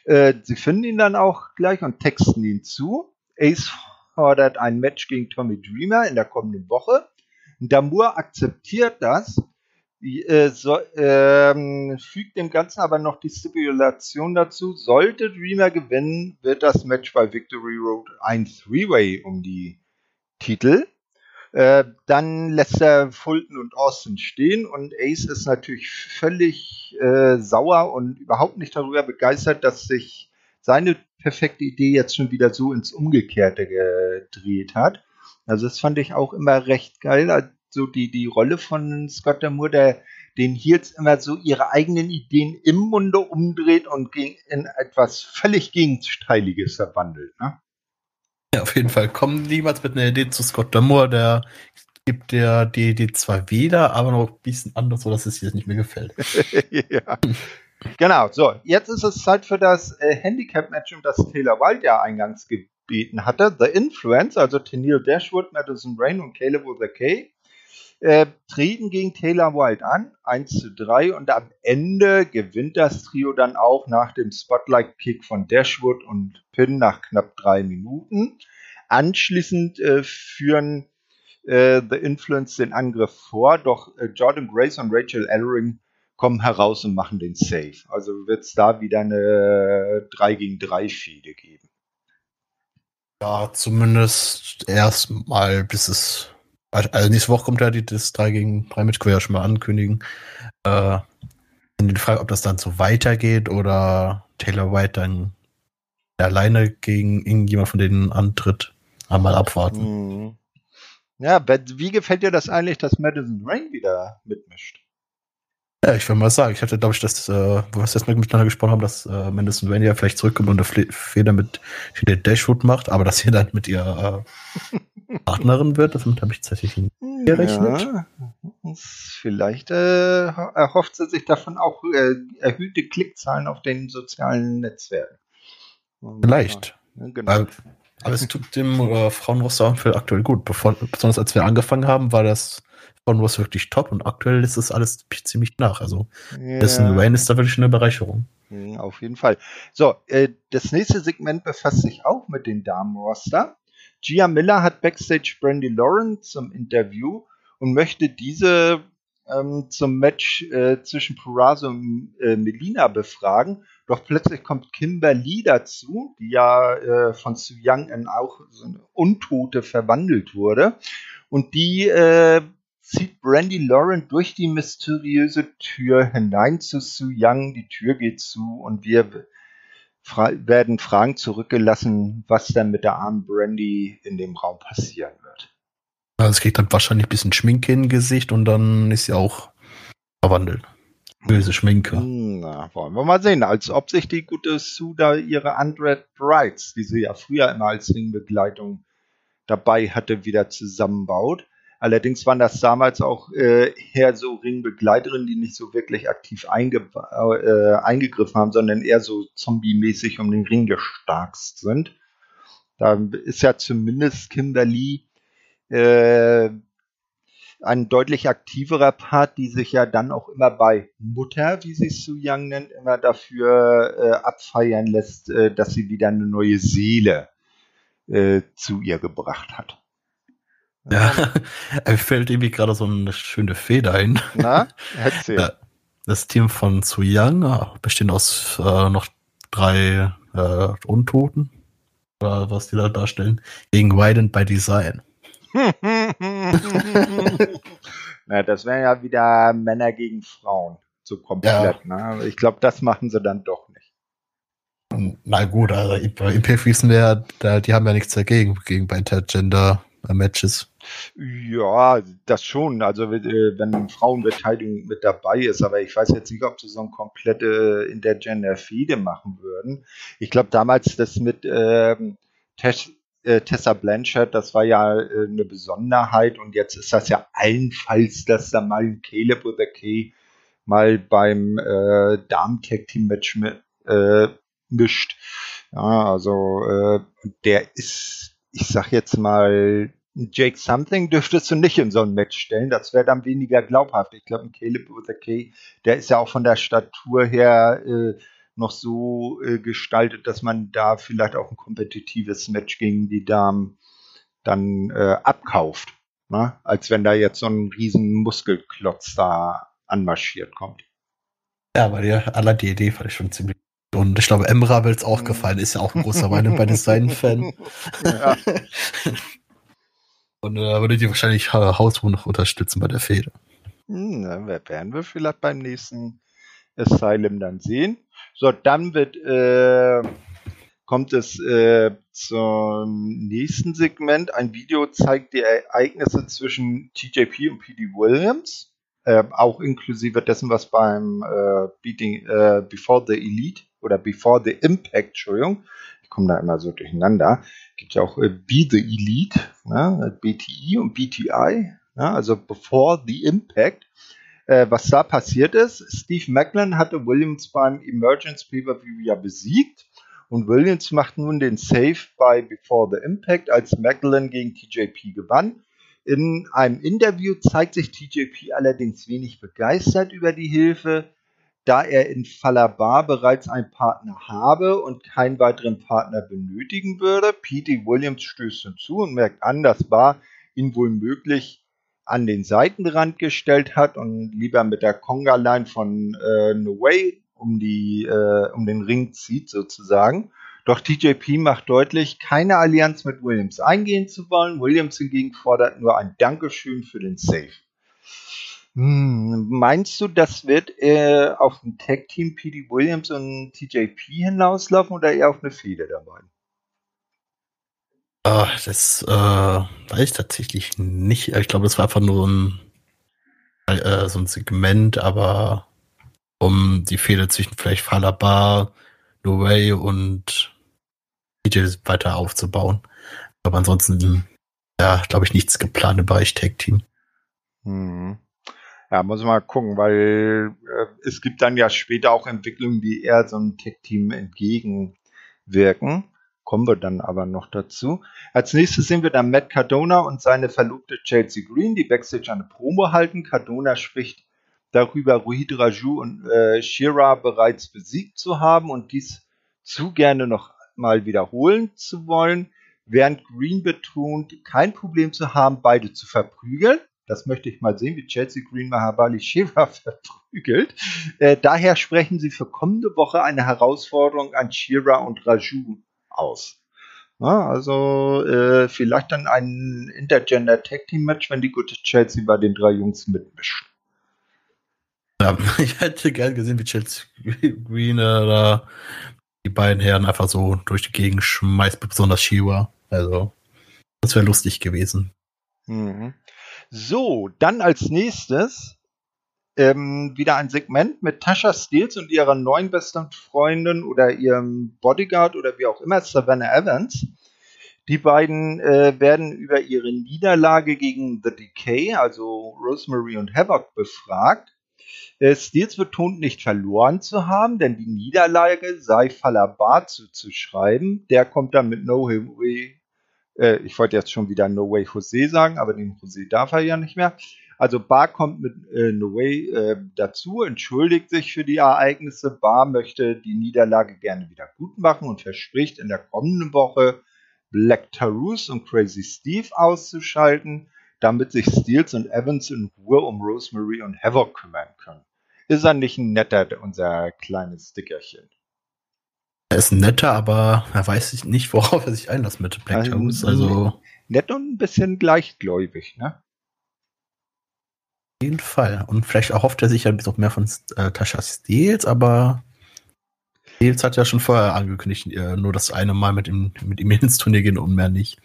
Äh, sie finden ihn dann auch gleich und texten ihn zu. Ace fordert ein Match gegen Tommy Dreamer in der kommenden Woche. Damour akzeptiert das äh, so, ähm, fügt dem Ganzen aber noch die Stipulation dazu, sollte Dreamer gewinnen, wird das Match bei Victory Road ein Three-Way um die Titel. Äh, dann lässt er Fulton und Austin stehen und Ace ist natürlich völlig äh, sauer und überhaupt nicht darüber begeistert, dass sich seine perfekte Idee jetzt schon wieder so ins Umgekehrte gedreht hat. Also das fand ich auch immer recht geil. Also die, die Rolle von Scott Moore, der den Heels immer so ihre eigenen Ideen im Munde umdreht und in etwas völlig Gegenteiliges verwandelt. Ne? Ja, auf jeden Fall. Kommen niemals mit einer Idee zu Scott Moore, der gibt der die Idee zwar wieder, aber noch ein bisschen anders, sodass es hier nicht mehr gefällt. ja. Genau, so, jetzt ist es Zeit für das äh, Handicap-Match, um das Taylor Wilde ja eingangs gebeten hatte. The Influence, also Tennille Dashwood, Madison Rain und Caleb with a K, äh, treten gegen Taylor Wilde an, 1 zu 3 und am Ende gewinnt das Trio dann auch nach dem Spotlight-Kick von Dashwood und Pin nach knapp drei Minuten. Anschließend äh, führen äh, The Influence den Angriff vor, doch äh, Jordan Grace und Rachel Ellering kommen heraus und machen den Save. Also wird es da wieder eine 3 gegen 3 Schiede geben. Ja, zumindest erstmal, bis es. Also nächste Woche kommt ja die, das 3 gegen 3 Match, können wir ja schon mal ankündigen. Äh, die Frage, ob das dann so weitergeht oder Taylor White dann alleine gegen irgendjemand von denen antritt. Einmal abwarten. Mhm. Ja, wie gefällt dir das eigentlich, dass Madison Rain wieder mitmischt? Ja, ich würde mal sagen, ich hatte, glaube ich, dass, äh, wo wir jetzt miteinander gesprochen haben, dass äh, Madison Rain ja vielleicht zurückkommt und eine Feder mit der Dashwood macht, aber dass sie dann mit ihrer äh, Partnerin wird, damit habe ich tatsächlich nicht gerechnet. Ja, vielleicht äh, erhofft sie sich davon auch äh, erhöhte Klickzahlen auf den sozialen Netzwerken. Vielleicht. Ja, genau. Aber, aber es tut dem äh, Frauenroster aktuell gut. Bevor, besonders als wir angefangen haben, war das was wirklich top und aktuell ist das alles ziemlich nach. Also ja. dessen Rain ist da wirklich eine Bereicherung. Mhm, auf jeden Fall. So, äh, das nächste Segment befasst sich auch mit den Damenroster. Gia Miller hat backstage Brandy Lauren zum Interview und möchte diese ähm, zum Match äh, zwischen Purazo und äh, Melina befragen. Doch plötzlich kommt Kimberly dazu, die ja äh, von Su Young in auch so eine Untote verwandelt wurde. Und die äh, zieht Brandy Lauren durch die mysteriöse Tür hinein zu Su Young. Die Tür geht zu und wir fra werden Fragen zurückgelassen, was dann mit der armen Brandy in dem Raum passieren wird. Also es kriegt dann wahrscheinlich ein bisschen Schminke im Gesicht und dann ist sie auch verwandelt. Böse Schminke. Na, wollen wir mal sehen. Als ob sich die gute Sue da ihre Undread Brides, die sie ja früher immer als Ringbegleitung dabei hatte, wieder zusammenbaut. Allerdings waren das damals auch äh, eher so Ringbegleiterinnen, die nicht so wirklich aktiv einge äh, eingegriffen haben, sondern eher so zombie-mäßig um den Ring gestarkst sind. Da ist ja zumindest Kimberly äh, ein deutlich aktiverer Part, die sich ja dann auch immer bei Mutter, wie sie es Su Young nennt, immer dafür äh, abfeiern lässt, äh, dass sie wieder eine neue Seele äh, zu ihr gebracht hat. Ja, er fällt irgendwie gerade so eine schöne Feder ein. Na, erzähl. Das Team von Su Yang ah, besteht aus äh, noch drei äh, Untoten, oder was die da darstellen, gegen Widen by Design. Na, das wären ja wieder Männer gegen Frauen, so komplett. Ja. Ne? Ich glaube, das machen sie dann doch nicht. Na gut, also Impact ja, die haben ja nichts dagegen, gegen bei Intergender Matches. Ja, das schon. Also äh, wenn Frauenbeteiligung mit dabei ist, aber ich weiß jetzt nicht, ob sie so ein komplette Intergender-Fede machen würden. Ich glaube damals das mit ähm, äh, Tessa Blanchard, das war ja äh, eine Besonderheit und jetzt ist das ja allenfalls, dass da mal Caleb oder Kay mal beim äh, Damen-Tag-Team-Match mit, äh, mischt. Ja, also äh, der ist, ich sag jetzt mal, Jake Something dürftest du nicht in so ein Match stellen. Das wäre dann weniger glaubhaft. Ich glaube, ein Caleb with a K, der ist ja auch von der Statur her äh, noch so äh, gestaltet, dass man da vielleicht auch ein kompetitives Match gegen die Damen dann äh, abkauft. Ne? Als wenn da jetzt so ein riesen Muskelklotz da anmarschiert kommt. Ja, aber die, allein die Idee fand ich schon ziemlich und ich glaube, Emra will es auch mhm. gefallen, ist ja auch ein großer Weine bei Design-Fan. Ja. Und da äh, würdet ihr wahrscheinlich Hausruh noch unterstützen bei der Fehde. Hm, na, werden wir vielleicht beim nächsten Asylum dann sehen. So, dann wird, äh, kommt es äh, zum nächsten Segment. Ein Video zeigt die Ereignisse zwischen TJP und PD Williams. Äh, auch inklusive dessen, was beim äh, Beating, äh, Before the Elite oder Before the Impact, Entschuldigung, komme da immer so durcheinander, gibt ja auch äh, Be the Elite, ne? BTI und BTI, ne? also Before the Impact. Äh, was da passiert ist, Steve Macklin hatte Williams beim Emergence Pay-Per-View ja besiegt und Williams macht nun den Save bei Before the Impact, als Macklin gegen TJP gewann. In einem Interview zeigt sich TJP allerdings wenig begeistert über die Hilfe, da er in Falabar bereits einen Partner habe und keinen weiteren Partner benötigen würde. Pete Williams stößt hinzu und merkt an, dass Bar ihn wohl möglich an den Seitenrand gestellt hat und lieber mit der Conga-Line von äh, No Way um, die, äh, um den Ring zieht sozusagen. Doch TJP macht deutlich, keine Allianz mit Williams eingehen zu wollen. Williams hingegen fordert nur ein Dankeschön für den Save. Hm, meinst du, das wird äh, auf ein Tag-Team PD Williams und TJP hinauslaufen oder eher auf eine Fehde dabei? Uh, das äh, weiß ich tatsächlich nicht. Ich glaube, das war einfach nur ein, äh, so ein Segment, aber um die Fehde zwischen vielleicht Falabar, No Way und DJ weiter aufzubauen. Aber ansonsten, ja, glaube ich, nichts geplant im Bereich Tag Team. Hm. Ja, muss man mal gucken, weil äh, es gibt dann ja später auch Entwicklungen, die eher so einem Tech-Team entgegenwirken. Kommen wir dann aber noch dazu. Als nächstes sehen wir dann Matt Cardona und seine Verlobte Chelsea Green, die Backstage eine Promo halten. Cardona spricht darüber, Ruhid Raju und äh, Shira bereits besiegt zu haben und dies zu gerne noch mal wiederholen zu wollen, während Green betont, kein Problem zu haben, beide zu verprügeln. Das möchte ich mal sehen, wie Chelsea Green Mahabali Shiva verprügelt. Äh, daher sprechen sie für kommende Woche eine Herausforderung an Shira und Raju aus. Ja, also äh, vielleicht dann ein Intergender Tag Team Match, wenn die gute Chelsea bei den drei Jungs mitmischt. Ja, ich hätte gern gesehen, wie Chelsea Green äh, die beiden Herren einfach so durch die Gegend schmeißt, besonders Shiva. Also, das wäre lustig gewesen. Mhm. So, dann als nächstes ähm, wieder ein Segment mit Tasha Steels und ihrer neuen besten Freundin oder ihrem Bodyguard oder wie auch immer, Savannah Evans. Die beiden äh, werden über ihre Niederlage gegen The Decay, also Rosemary und Havoc, befragt. Äh, Steels betont nicht verloren zu haben, denn die Niederlage sei Falabar zuzuschreiben. Der kommt dann mit No Way äh, ich wollte jetzt schon wieder No Way Jose sagen, aber den Jose darf er ja nicht mehr. Also Bar kommt mit äh, No Way äh, dazu, entschuldigt sich für die Ereignisse. Bar möchte die Niederlage gerne wieder gut machen und verspricht in der kommenden Woche Black Tarus und Crazy Steve auszuschalten, damit sich Steels und Evans in Ruhe um Rosemary und Havoc kümmern können. Ist er nicht ein netter, unser kleines Stickerchen? Er ist netter, aber er weiß nicht, worauf er sich einlässt mit Black also, Toes. Also nett und ein bisschen gleichgläubig, ne? Auf jeden Fall. Und vielleicht erhofft er sich ja noch mehr von äh, Tasha Steels, aber Steels hat ja schon vorher angekündigt, äh, nur das eine Mal mit ihm, mit ihm ins Turnier gehen und mehr nicht.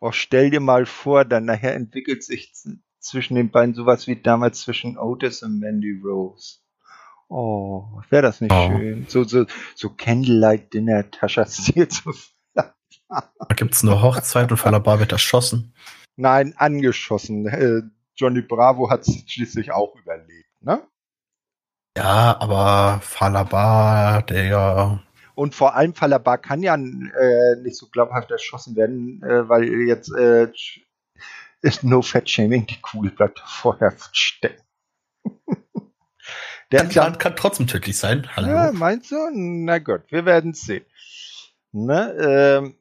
Oh, stell dir mal vor, dann nachher entwickelt sich zwischen den beiden sowas wie damals zwischen Otis und Mandy Rose. Oh, wäre das nicht oh. schön. So, so, so Candlelight Dinner, Tascha Stil zu Da gibt es eine Hochzeit und Falabar wird erschossen. Nein, angeschossen. Äh, Johnny Bravo hat es schließlich auch überlebt, ne? Ja, aber Falabar, der ja. Und vor allem Falabar kann ja äh, nicht so glaubhaft erschossen werden, äh, weil jetzt äh, ist No Fat Shaming, die Kugel bleibt vorher stecken. Der Plan kann trotzdem tödlich sein. Hallo. Ja, meinst du? Na gut, wir werden es sehen. Ne, ähm,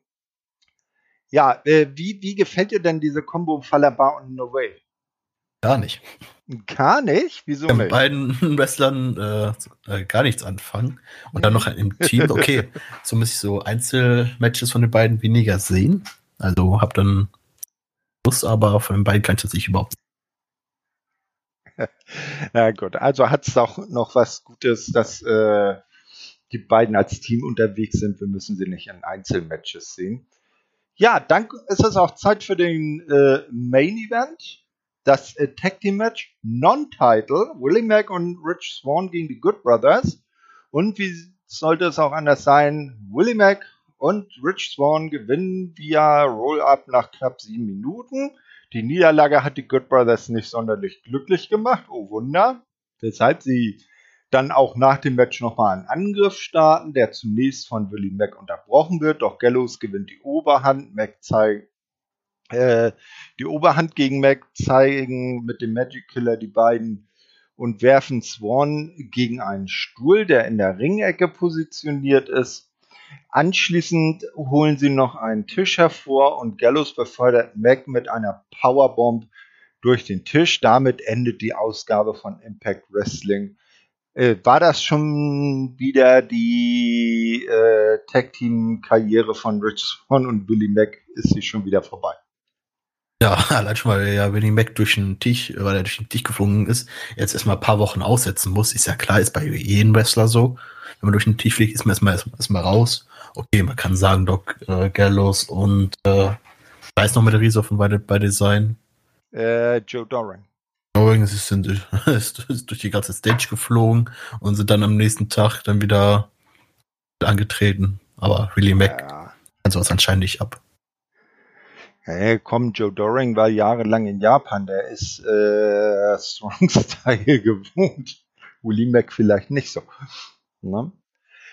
ja, äh, wie, wie gefällt dir denn diese Combo Falabar und No Way? Gar nicht. Gar nicht? Wieso Mit beiden Wrestlern äh, äh, gar nichts anfangen. Und dann noch im Team. Okay, so muss ich so Einzelmatches von den beiden weniger sehen. Also hab dann muss, aber von den beiden kann ich das nicht überhaupt. Na gut, also hat es auch noch was Gutes, dass äh, die beiden als Team unterwegs sind. Wir müssen sie nicht in Einzelmatches sehen. Ja, dann ist es auch Zeit für den äh, Main Event. Das äh, Tag Team Match Non-Title. Willie Mack und Rich Swan gegen die Good Brothers. Und wie sollte es auch anders sein? Willie Mack und Rich Swan gewinnen via Roll-Up nach knapp sieben Minuten. Die Niederlage hat die Good Brothers nicht sonderlich glücklich gemacht. Oh Wunder. Weshalb sie dann auch nach dem Match nochmal einen Angriff starten, der zunächst von Willie Mack unterbrochen wird. Doch Gallows gewinnt die Oberhand. Mac zeigt äh, die Oberhand gegen Mac, zeigen mit dem Magic Killer die beiden und werfen Swan gegen einen Stuhl, der in der Ringecke positioniert ist. Anschließend holen sie noch einen Tisch hervor und Gallows befördert Mac mit einer Powerbomb durch den Tisch. Damit endet die Ausgabe von Impact Wrestling äh, war das schon wieder die äh, Tag-Team-Karriere von Rich Swan und Billy Mack? Ist sie schon wieder vorbei? Ja, allein schon, weil ja Billy Mack durch den Tisch, weil er durch den Tisch geflogen ist, jetzt erstmal ein paar Wochen aussetzen muss. Ist ja klar, ist bei jedem Wrestler so. Wenn man durch den Tisch fliegt, ist man erstmal, erstmal raus. Okay, man kann sagen, Doc äh, Gallows und äh, weiß noch mit der Riese von beide, beide sein. Äh, Joe Doran. Übrigens sind ist, ist durch die ganze Stage geflogen und sind dann am nächsten Tag dann wieder angetreten. Aber Willie Mac ja. kann sowas anscheinend nicht ab. Hey, komm, Joe Doring war jahrelang in Japan, der ist äh, Strong Style gewohnt. Willie Mac vielleicht nicht so. Ne?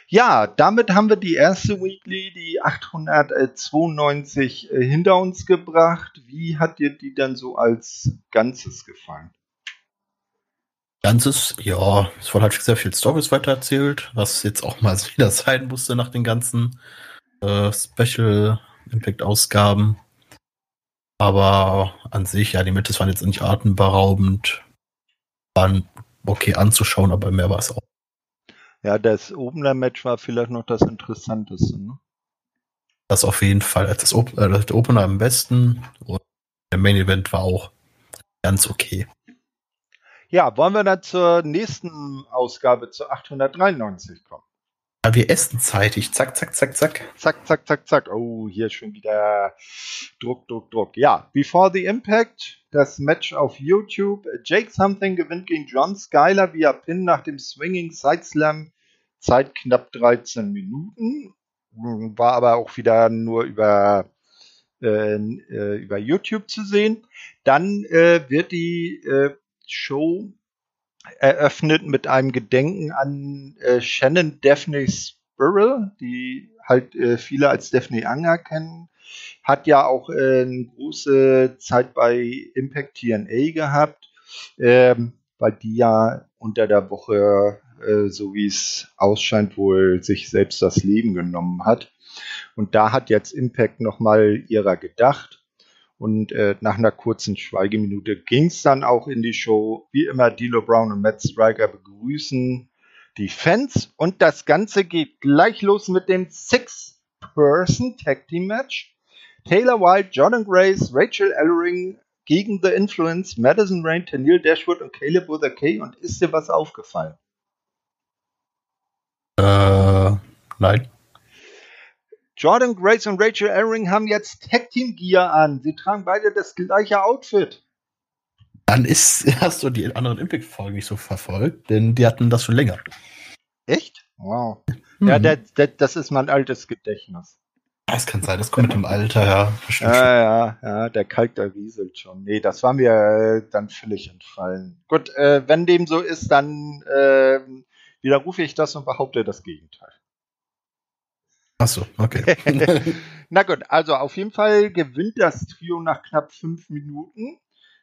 Ja, damit haben wir die erste Weekly, die 892 äh, hinter uns gebracht. Wie hat dir die dann so als Ganzes gefallen? Ganzes, ja, es wurde halt sehr viel Stories weitererzählt, was jetzt auch mal wieder sein musste nach den ganzen äh, Special Impact Ausgaben. Aber an sich, ja, die Mitte waren jetzt nicht atemberaubend, waren okay anzuschauen, aber mehr war es auch ja, das Opener Match war vielleicht noch das Interessanteste. Ne? Das auf jeden Fall. Das, Op äh, der Opener am besten und der Main Event war auch ganz okay. Ja, wollen wir dann zur nächsten Ausgabe, zur 893 kommen? Ja, wir essen zeitig. Zack, zack, zack, zack. Zack, zack, zack, zack. Oh, hier schon wieder Druck, Druck, Druck. Ja, Before the Impact, das Match auf YouTube. Jake Something gewinnt gegen John Skyler via Pin nach dem Swinging Side Slam. Zeit knapp 13 Minuten. War aber auch wieder nur über, äh, äh, über YouTube zu sehen. Dann äh, wird die äh, Show eröffnet mit einem Gedenken an äh, Shannon Daphne Spurrell, die halt äh, viele als Daphne Anger kennen. Hat ja auch äh, eine große Zeit bei Impact TNA gehabt, ähm, weil die ja unter der Woche, äh, so wie es ausscheint, wohl sich selbst das Leben genommen hat. Und da hat jetzt Impact nochmal ihrer gedacht und äh, nach einer kurzen Schweigeminute ging es dann auch in die Show. Wie immer, Dilo Brown und Matt Striker begrüßen die Fans. Und das Ganze geht gleich los mit dem Six-Person Tag Team Match. Taylor White, Jordan Grace, Rachel Ellering gegen The Influence, Madison Rain, Tennille Dashwood und Caleb with a K. Und ist dir was aufgefallen? Äh, nein. Jordan Grace und Rachel Ellering haben jetzt Tag Team Gear an. Sie tragen beide das gleiche Outfit. Dann ist, hast du die anderen Impact-Folgen nicht so verfolgt, denn die hatten das schon länger. Echt? Wow. Mhm. Ja, der, der, das ist mein altes Gedächtnis. Das kann sein, das kommt mit dem Alter, ja. Ja, ja, ja, der Kalk, der rieselt schon. Nee, das war mir äh, dann völlig entfallen. Gut, äh, wenn dem so ist, dann äh, widerrufe ich das und behaupte das Gegenteil. Ach so, okay. Na gut, also auf jeden Fall gewinnt das Trio nach knapp fünf Minuten,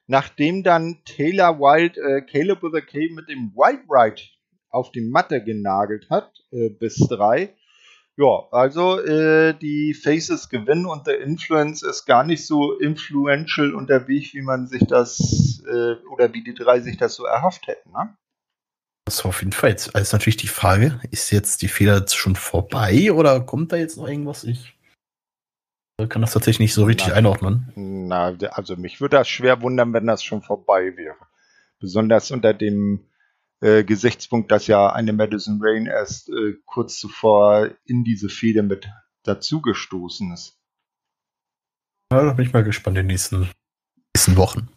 nachdem dann Taylor Wild äh, Caleb with a K mit dem White Ride auf die Matte genagelt hat, äh, bis drei. Ja, also äh, die Faces gewinnen und der Influence ist gar nicht so influential unterwegs, wie man sich das äh, oder wie die drei sich das so erhofft hätten. Ne? Das auf jeden Fall. Jetzt ist natürlich die Frage, ist jetzt die Fehler schon vorbei oder kommt da jetzt noch irgendwas? Ich kann das tatsächlich nicht so richtig nein. einordnen. Na, also mich würde das schwer wundern, wenn das schon vorbei wäre. Besonders unter dem äh, Gesichtspunkt, dass ja eine Madison Rain erst äh, kurz zuvor in diese Fehde mit dazugestoßen ist. Ja, da bin ich mal gespannt in den nächsten, nächsten Wochen.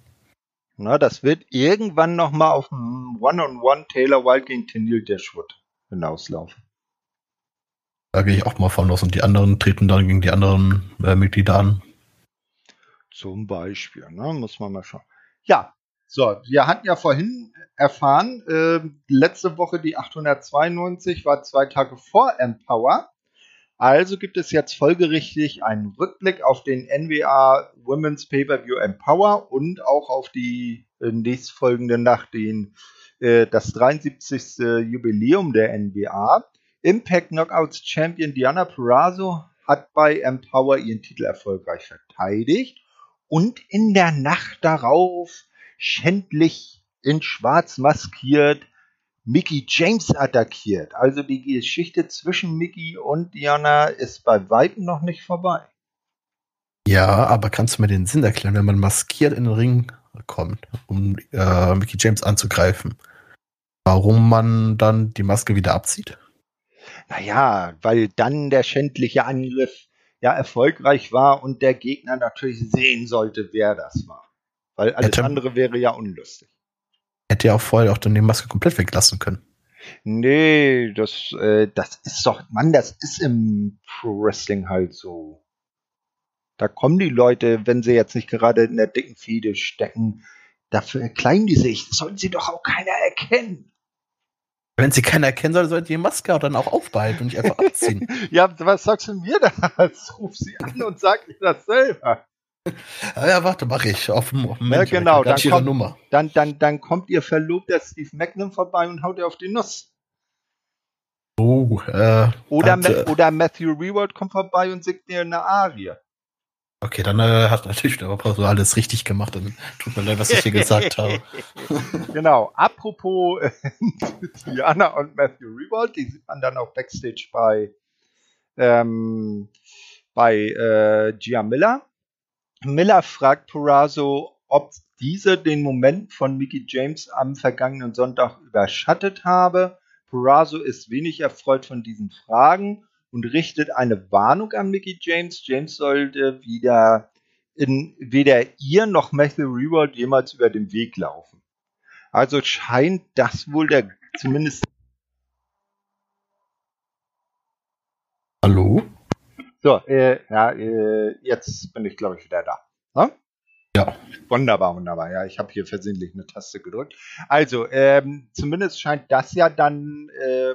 Na, das wird irgendwann nochmal auf dem One-on-One Taylor Wild gegen Tenil Dashwood hinauslaufen. Da gehe ich auch mal von aus und die anderen treten dann gegen die anderen äh, Mitglieder an. Zum Beispiel, ne? muss man mal schauen. Ja, so, wir hatten ja vorhin erfahren, äh, letzte Woche die 892 war zwei Tage vor Empower. Also gibt es jetzt folgerichtig einen Rückblick auf den NWA Women's Pay-Per-View Empower und auch auf die äh, nächstfolgende Nacht, den, äh, das 73. Jubiläum der NWA. Impact Knockouts Champion Diana Purrazzo hat bei Empower ihren Titel erfolgreich verteidigt und in der Nacht darauf schändlich in schwarz maskiert Mickey James attackiert. Also die Geschichte zwischen Mickey und Diana ist bei weitem noch nicht vorbei. Ja, aber kannst du mir den Sinn erklären, wenn man maskiert in den Ring kommt, um äh, Mickey James anzugreifen, warum man dann die Maske wieder abzieht? Naja, weil dann der schändliche Angriff ja erfolgreich war und der Gegner natürlich sehen sollte, wer das war. Weil alles Hätte, andere wäre ja unlustig. Hätte ja auch vorher auch dann die Maske komplett weglassen können. Nee, das, äh, das ist doch, Mann, das ist im Pro Wrestling halt so. Da kommen die Leute, wenn sie jetzt nicht gerade in der dicken Fede stecken, dafür klein die sich. Das sollen sie doch auch keiner erkennen. Wenn sie keiner erkennen soll, sollte die Maske dann auch aufbehalten und nicht einfach abziehen. ja, was sagst du mir da? Ruf sie an und sag mir das selber. Ja, ja warte, mach ich. Auf dem, auf dem ja, genau, dann kommt, Nummer. Dann, dann, dann kommt ihr Verlobter Steve Magnum vorbei und haut ihr auf die Nuss. Oh, äh, oder, Ma oder Matthew Reward kommt vorbei und singt dir eine Arie. Okay, dann äh, hat natürlich der so alles richtig gemacht. Dann tut mir leid, was ich hier gesagt habe. genau. Apropos äh, Diana und Matthew Rewald, die sieht man dann auch backstage bei ähm, bei äh, Gia Miller. Miller fragt Purazo, ob diese den Moment von Mickey James am vergangenen Sonntag überschattet habe. Purazo ist wenig erfreut von diesen Fragen und richtet eine Warnung an Mickey James. James sollte wieder in weder ihr noch Matthew Rewald jemals über den Weg laufen. Also scheint das wohl der zumindest. Hallo? So, äh, ja, äh, jetzt bin ich glaube ich wieder da. Ha? Ja. Wunderbar, wunderbar. Ja, ich habe hier versehentlich eine Taste gedrückt. Also, ähm, zumindest scheint das ja dann äh,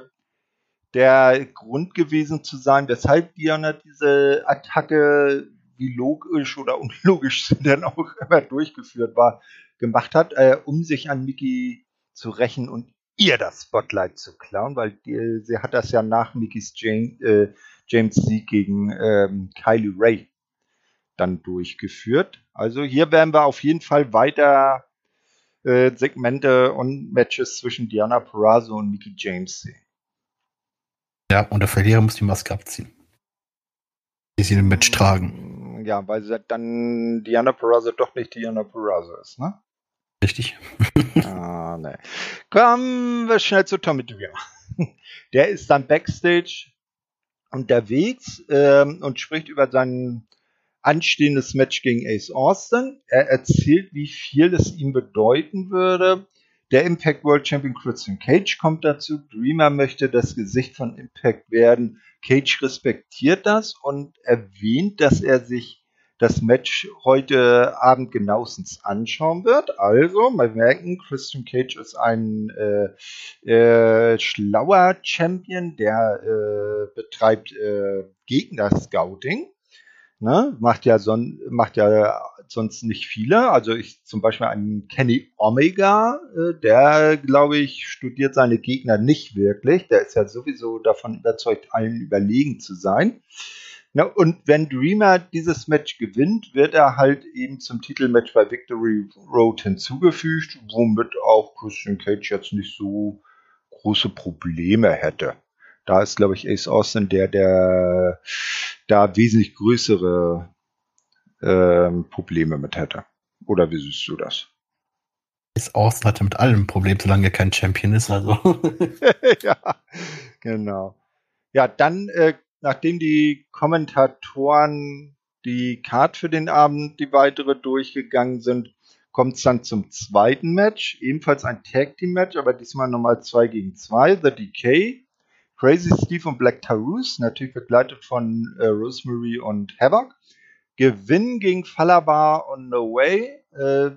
der Grund gewesen zu sein, weshalb Diana diese Attacke, wie logisch oder unlogisch sie dann auch immer durchgeführt war, gemacht hat, äh, um sich an Mickey zu rächen und ihr das Spotlight zu klauen, weil die, sie hat das ja nach Mickys James, äh, James Sieg gegen ähm, Kylie Ray dann durchgeführt. Also hier werden wir auf jeden Fall weiter äh, Segmente und Matches zwischen Diana Perazzo und Mickey James sehen. Ja, und der Verlierer muss die Maske abziehen. Die sie im Match tragen. Ja, weil sie dann Diana Perazzo doch nicht Diana Perazzo ist, ne? Richtig. ah, ne. Kommen wir schnell zu Tommy Dreamer. Der ist dann Backstage unterwegs ähm, und spricht über sein anstehendes Match gegen Ace Austin. Er erzählt, wie viel es ihm bedeuten würde, der Impact World Champion Christian Cage kommt dazu. Dreamer möchte das Gesicht von Impact werden. Cage respektiert das und erwähnt, dass er sich das Match heute Abend genauestens anschauen wird. Also, mal merken, Christian Cage ist ein äh, äh, schlauer Champion, der äh, betreibt äh, Gegner-Scouting. Ne? Macht ja son macht ja sonst nicht viele. Also ich zum Beispiel einen Kenny Omega, äh, der glaube ich studiert seine Gegner nicht wirklich. Der ist ja sowieso davon überzeugt, allen überlegen zu sein. Na, und wenn Dreamer dieses Match gewinnt, wird er halt eben zum Titelmatch bei Victory Road hinzugefügt, womit auch Christian Cage jetzt nicht so große Probleme hätte. Da ist, glaube ich, Ace Austin der, der da wesentlich größere ähm, Probleme mit hätte. Oder wie siehst du das? Ist Austin hatte mit allem ein Problem, solange er kein Champion ist, also. ja, genau. Ja, dann, äh, nachdem die Kommentatoren die Card für den Abend, die weitere durchgegangen sind, kommt es dann zum zweiten Match. Ebenfalls ein Tag Team Match, aber diesmal nochmal 2 gegen 2. The Decay, Crazy Steve und Black Taurus, natürlich begleitet von äh, Rosemary und Havoc. Gewinn gegen Falabar on the Way. Äh,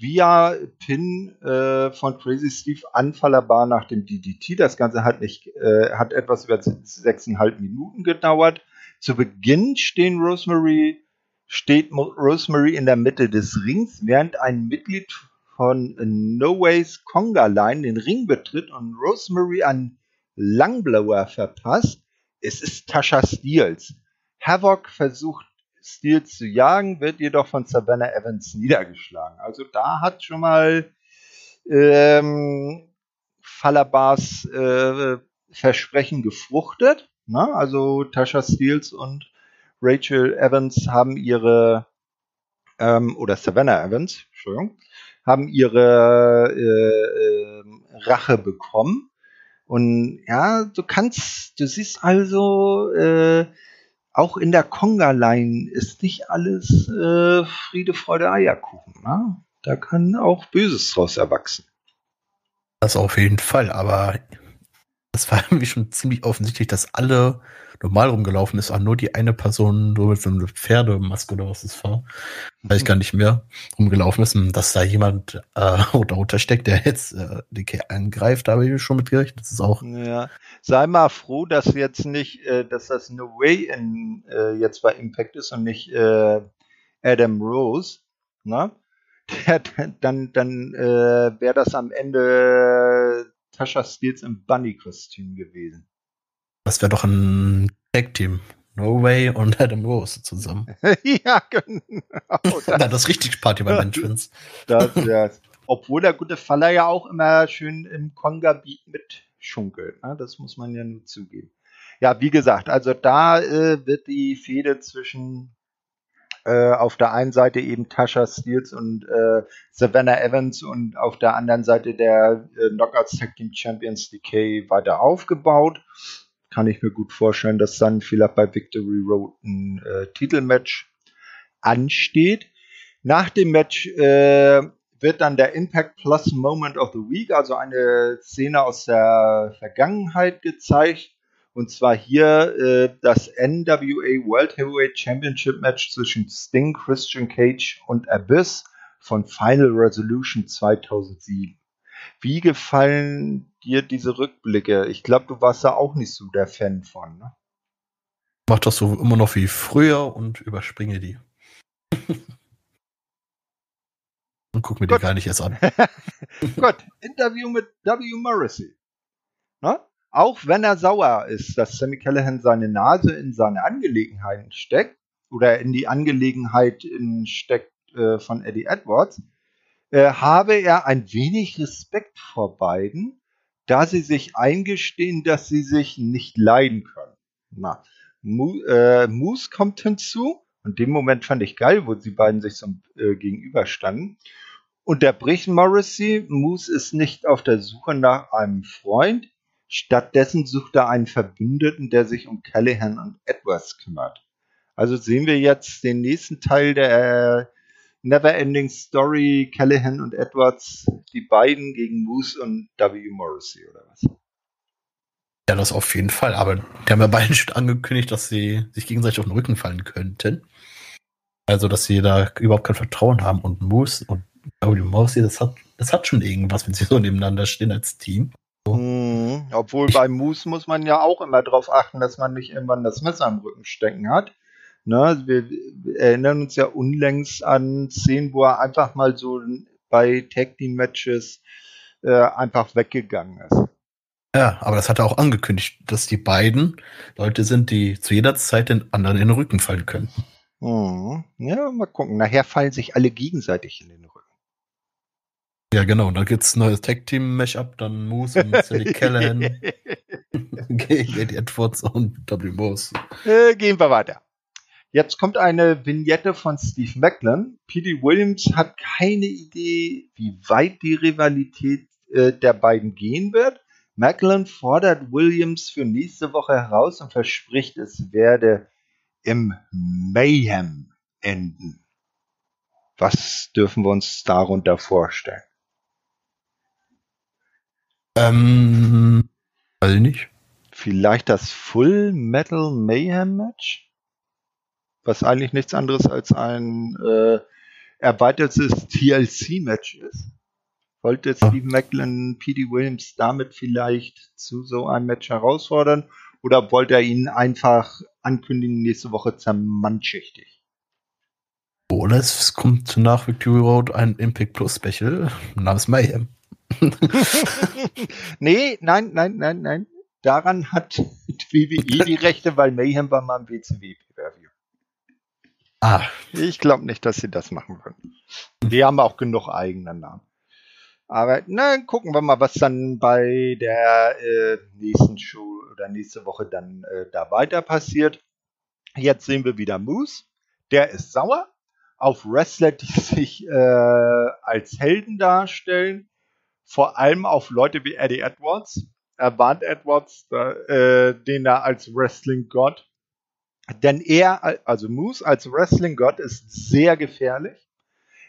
via Pin äh, von Crazy Steve an Falabar nach dem DDT. Das Ganze hat, nicht, äh, hat etwas über sechseinhalb Minuten gedauert. Zu Beginn stehen Rosemary, steht Rosemary in der Mitte des Rings, während ein Mitglied von No Ways Conga Line den Ring betritt und Rosemary einen Langblower verpasst. Es ist Tasha Steels. Havoc versucht Stil zu jagen, wird jedoch von Savannah Evans niedergeschlagen. Also da hat schon mal ähm, Falabars äh, Versprechen gefruchtet. Ne? Also Tasha Steels und Rachel Evans haben ihre ähm, oder Savannah Evans, Entschuldigung, haben ihre äh, äh, Rache bekommen. Und ja, du kannst, du siehst also, äh, auch in der Conga-Line ist nicht alles äh, Friede, Freude, Eierkuchen. Ne? Da kann auch Böses draus erwachsen. Das auf jeden Fall, aber das war irgendwie schon ziemlich offensichtlich, dass alle normal rumgelaufen ist, auch nur die eine Person so mit so einer Pferdemaske oder was es war, weiß ich gar nicht mehr, rumgelaufen ist und dass da jemand äh, darunter steckt, der jetzt äh, die angreift, da habe ich schon mit gerechnet. Das ist auch. Ja, sei mal froh, dass jetzt nicht, äh, dass das No Way in äh, jetzt bei Impact ist und nicht äh, Adam Rose, ne? Dann dann äh, wäre das am Ende Tasha Steels im Bunny-Kostüm gewesen. Das wäre doch ein Tag-Team. No Way und Adam Rose zusammen. ja, genau. Das, das richtig Party bei Menschwins. Das, ja. Obwohl der gute Faller ja auch immer schön im Conga-Beat mitschunkelt. Ne? Das muss man ja nur zugeben. Ja, wie gesagt, also da äh, wird die Fehde zwischen äh, auf der einen Seite eben Tasha Steels und äh, Savannah Evans und auf der anderen Seite der äh, Knockouts Tag Team Champions Decay weiter aufgebaut kann ich mir gut vorstellen, dass dann vielleicht bei Victory Road ein äh, Titelmatch ansteht. Nach dem Match äh, wird dann der Impact Plus Moment of the Week, also eine Szene aus der Vergangenheit gezeigt. Und zwar hier äh, das NWA World Heavyweight Championship Match zwischen Sting, Christian Cage und Abyss von Final Resolution 2007. Wie gefallen dir diese Rückblicke? Ich glaube, du warst da auch nicht so der Fan von, ne? Mach das so immer noch wie früher und überspringe die. und guck mir Gut. die gar nicht erst an. Gut, Interview mit W. Morrissey. Ne? Auch wenn er sauer ist, dass Sammy Callahan seine Nase in seine Angelegenheiten steckt oder in die Angelegenheit in steckt äh, von Eddie Edwards, äh, habe er ein wenig Respekt vor beiden, da sie sich eingestehen, dass sie sich nicht leiden können. Na, Mo äh, Moose kommt hinzu und dem Moment fand ich geil, wo sie beiden sich so äh, gegenüberstanden. Unterbricht Morrissey, Moose ist nicht auf der Suche nach einem Freund, stattdessen sucht er einen Verbündeten, der sich um Callahan und Edwards kümmert. Also sehen wir jetzt den nächsten Teil der Neverending Story, Callahan und Edwards, die beiden gegen Moose und W. Morrissey oder was? Ja, das auf jeden Fall. Aber die haben ja beide schon angekündigt, dass sie sich gegenseitig auf den Rücken fallen könnten. Also, dass sie da überhaupt kein Vertrauen haben. Und Moose und W. Morrissey, das hat, das hat schon irgendwas, wenn sie so nebeneinander stehen als Team. So. Mhm. Obwohl bei Moose muss man ja auch immer darauf achten, dass man nicht irgendwann das Messer am Rücken stecken hat. Ne, wir, erinnern uns ja unlängst an Szenen, wo er einfach mal so bei Tag Team Matches äh, einfach weggegangen ist. Ja, aber das hat er auch angekündigt, dass die beiden Leute sind, die zu jeder Zeit den anderen in den Rücken fallen können. Mhm. Ja, mal gucken. Nachher fallen sich alle gegenseitig in den Rücken. Ja, genau. Und dann gibt's ein neues Tag Team Matchup, dann Moose und Sally Callahan gegen Eddie Edwards und W. Moose. Äh, gehen wir weiter. Jetzt kommt eine Vignette von Steve Macklin. P.D. Williams hat keine Idee, wie weit die Rivalität äh, der beiden gehen wird. Macklin fordert Williams für nächste Woche heraus und verspricht, es werde im Mayhem enden. Was dürfen wir uns darunter vorstellen? Ähm, weiß nicht. Vielleicht das Full Metal Mayhem Match? was eigentlich nichts anderes als ein äh, erweitertes TLC-Match ist. Wollte Steve Macklin P.D. Williams damit vielleicht zu so einem Match herausfordern oder wollte er ihn einfach ankündigen, nächste Woche zermannschichtig? Oder es kommt nach Victory Road ein Impact Plus Special namens Mayhem. nee, nein, nein, nein, nein. Daran hat WWE die Rechte, weil Mayhem war mal im WCW Pay-Per-View. Ah. Ich glaube nicht, dass sie das machen würden. Die haben auch genug eigenen Namen. Aber na, gucken wir mal, was dann bei der äh, nächsten Show oder nächste Woche dann äh, da weiter passiert. Jetzt sehen wir wieder Moose. Der ist sauer auf Wrestler, die sich äh, als Helden darstellen. Vor allem auf Leute wie Eddie Edwards. Er warnt Edwards, äh, den er als Wrestling-Gott denn er, also Moose als Wrestling-Gott, ist sehr gefährlich.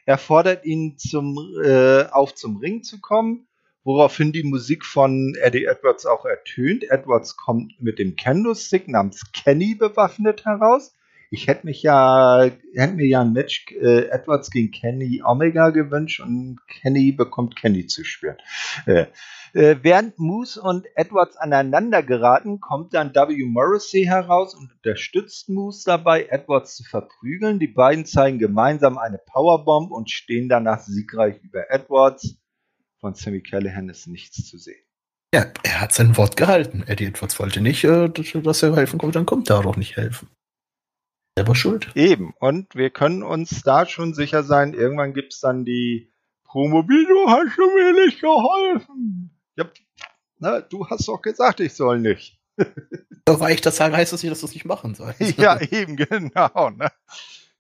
Er fordert ihn zum, äh, auf, zum Ring zu kommen, woraufhin die Musik von Eddie Edwards auch ertönt. Edwards kommt mit dem Kendo-Stick namens Kenny bewaffnet heraus. Ich hätte mich ja, hätte mir ja ein Match äh, Edwards gegen Kenny Omega gewünscht und Kenny bekommt Kenny zu spüren. Äh, äh, während Moose und Edwards aneinander geraten, kommt dann W. Morrissey heraus und unterstützt Moose dabei, Edwards zu verprügeln. Die beiden zeigen gemeinsam eine Powerbomb und stehen danach siegreich über Edwards. Von Sammy Callahan ist nichts zu sehen. Ja, er hat sein Wort gehalten. Eddie Edwards wollte nicht, äh, dass er helfen kommt, dann kommt er doch nicht helfen. Er war schuld. Eben. Und wir können uns da schon sicher sein, irgendwann gibt es dann die Promo, wie du hast du mir nicht geholfen. Ja, na, du hast doch gesagt, ich soll nicht. Doch weil ich das sage, heißt das nicht, dass du es nicht machen sollst. ja, eben, genau. Ne?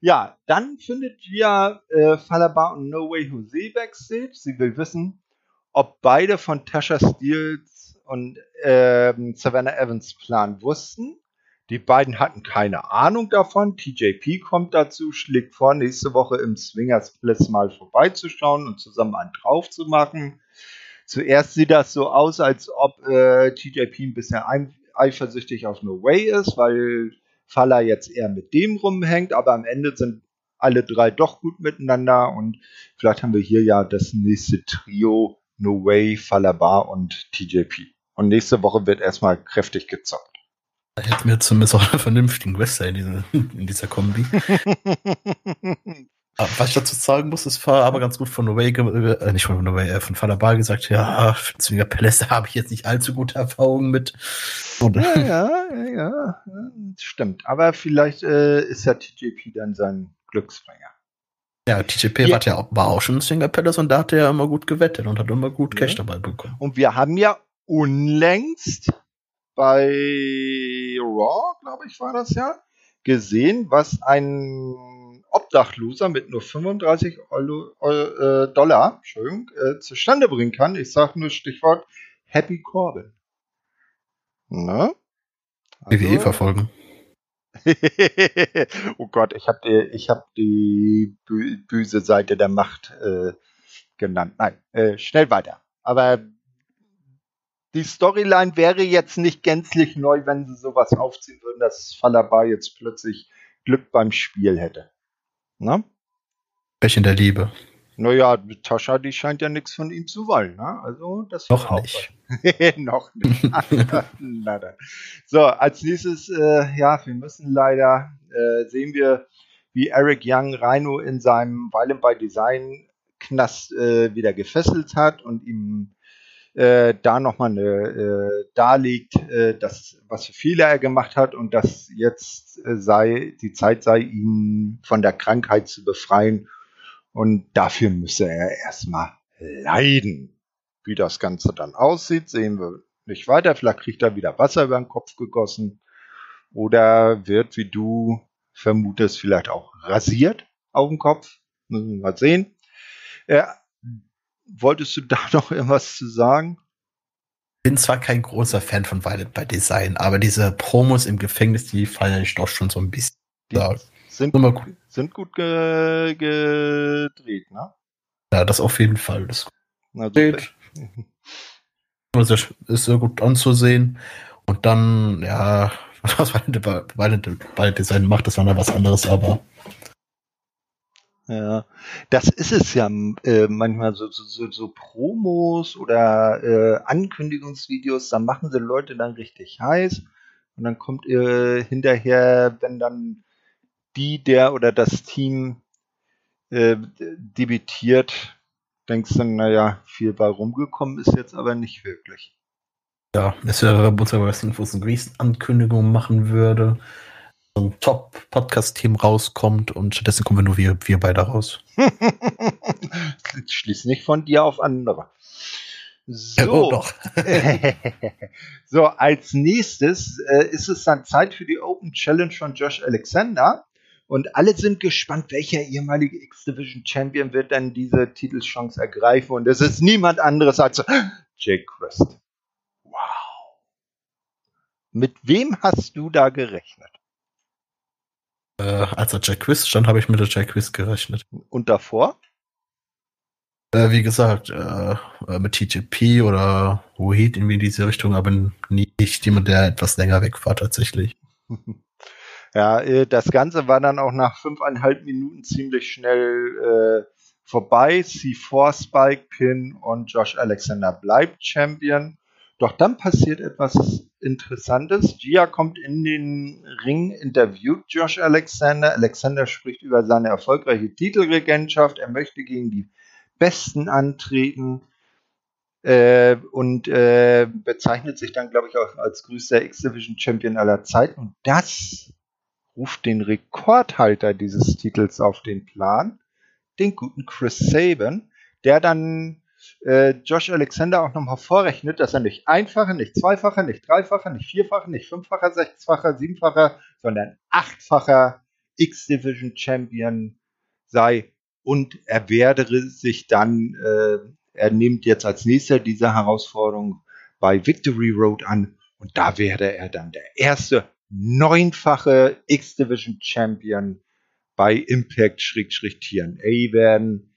Ja, dann findet wir äh, Falaba und No Way Jose backstage. Sie will wissen, ob beide von Tasha Steels und äh, Savannah Evans Plan wussten. Die beiden hatten keine Ahnung davon. TJP kommt dazu, schlägt vor, nächste Woche im Swingers Place mal vorbeizuschauen und zusammen einen drauf zu machen. Zuerst sieht das so aus, als ob äh, TJP ein bisschen eifersüchtig auf No Way ist, weil Falla jetzt eher mit dem rumhängt, aber am Ende sind alle drei doch gut miteinander und vielleicht haben wir hier ja das nächste Trio No Way, Bar und TJP. Und nächste Woche wird erstmal kräftig gezockt. Da hätten wir zumindest auch einen vernünftigen Wrestler in, diese, in dieser Kombi. Was ich dazu sagen muss, es war aber ganz gut von Novay, äh, nicht von Novay, äh, von Falabar gesagt, ja, Zwinger Paläste habe ich jetzt nicht allzu gute Erfahrungen mit. Und, ja, ja, ja, stimmt. Aber vielleicht äh, ist ja TJP dann sein Glücksbringer. Ja, TJP ja. War, ja, war auch schon Singer Palace und da hat er ja immer gut gewettet und hat immer gut Cash dabei bekommen. Und wir haben ja unlängst bei Raw, glaube ich, war das ja, gesehen, was ein Obdachloser mit nur 35 Euro, äh, Dollar Entschuldigung, äh, zustande bringen kann. Ich sage nur Stichwort Happy Corbin. Ne? Also, WWE verfolgen. oh Gott, ich habe die, ich hab die böse Seite der Macht äh, genannt. Nein, äh, schnell weiter. Aber die Storyline wäre jetzt nicht gänzlich neu, wenn sie sowas aufziehen würden, dass Falaba jetzt plötzlich Glück beim Spiel hätte. Ne? Pech der Liebe. Naja, Tascha, die scheint ja nichts von ihm zu wollen. Ne? Also, das Noch nicht. Noch nicht. so, als nächstes, äh, ja, wir müssen leider, äh, sehen wir, wie Eric Young Rhino in seinem Violent by Design Knast äh, wieder gefesselt hat und ihm äh, da nochmal äh, darlegt, äh, dass, was für Fehler er gemacht hat und dass jetzt äh, sei, die Zeit sei, ihn von der Krankheit zu befreien. Und dafür müsse er erstmal leiden. Wie das Ganze dann aussieht, sehen wir nicht weiter. Vielleicht kriegt er wieder Wasser über den Kopf gegossen oder wird wie du vermute es vielleicht auch rasiert auf dem Kopf. Müssen wir mal sehen. Wolltest du da noch irgendwas zu sagen? bin zwar kein großer Fan von Violet by Design, aber diese Promos im Gefängnis, die feiere ich doch schon so ein bisschen. Die sind, gut, sind gut ge gedreht, ne? Ja, das auf jeden Fall. Das also, das ist sehr gut anzusehen. Und dann, ja, was Violet by Design macht, das war dann was anderes, aber ja, das ist es ja äh, manchmal so, so, so, so Promos oder äh, Ankündigungsvideos, da machen sie Leute dann richtig heiß und dann kommt äh, hinterher, wenn dann die, der oder das Team äh, debütiert, denkst du dann, naja, viel bei rumgekommen ist jetzt aber nicht wirklich. Ja, es wäre Butter Wrestling, wo es eine Ankündigung machen würde so ein Top-Podcast-Team rauskommt und stattdessen kommen wir nur wir, wir beide raus. Schließ nicht von dir auf andere. So, oh, so als nächstes äh, ist es dann Zeit für die Open Challenge von Josh Alexander. Und alle sind gespannt, welcher ehemalige X-Division Champion wird dann diese Titelchance ergreifen. Und es ist niemand anderes als Jake Crest. Wow. Mit wem hast du da gerechnet? Äh, als der Jack Quiz stand, habe ich mit der Jack Quiz gerechnet. Und davor? Äh, wie gesagt, äh, äh mit TJP oder Wahid irgendwie in diese Richtung, aber nicht jemand, der etwas länger weg war tatsächlich. Ja, äh, das Ganze war dann auch nach fünfeinhalb Minuten ziemlich schnell äh, vorbei. C4 Spike Pin und Josh Alexander bleibt Champion. Doch dann passiert etwas Interessantes. Gia kommt in den Ring, interviewt Josh Alexander. Alexander spricht über seine erfolgreiche Titelregentschaft. Er möchte gegen die Besten antreten äh, und äh, bezeichnet sich dann, glaube ich, auch als größter X-Division Champion aller Zeiten. Und das ruft den Rekordhalter dieses Titels auf den Plan, den guten Chris Saban, der dann äh, Josh Alexander auch nochmal vorrechnet, dass er nicht einfacher, nicht zweifacher, nicht dreifacher, nicht vierfacher, nicht fünffacher, sechsfacher, siebenfacher, sondern achtfacher X-Division Champion sei und er werde sich dann, äh, er nimmt jetzt als nächster diese Herausforderung bei Victory Road an und da werde er dann der erste neunfache X-Division Champion bei Impact-TNA werden.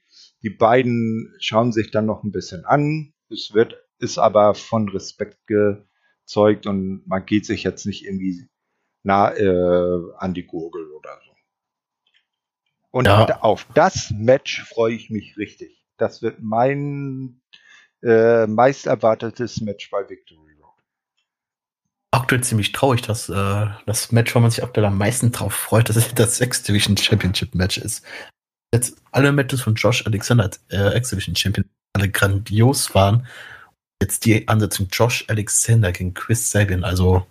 Die beiden schauen sich dann noch ein bisschen an. Es wird, ist aber von Respekt gezeugt und man geht sich jetzt nicht irgendwie nah äh, an die Gurgel oder so. Und ja. auf das Match freue ich mich richtig. Das wird mein äh, meist erwartetes Match bei Victory Road. Aktuell ziemlich traurig, dass äh, das Match, wo man sich aktuell am meisten drauf freut, dass es das Sex Division Championship Match ist jetzt alle Matches von Josh Alexander als äh, Exhibition Champion alle grandios waren. Jetzt die Ansetzung Josh Alexander gegen Chris Sabin, also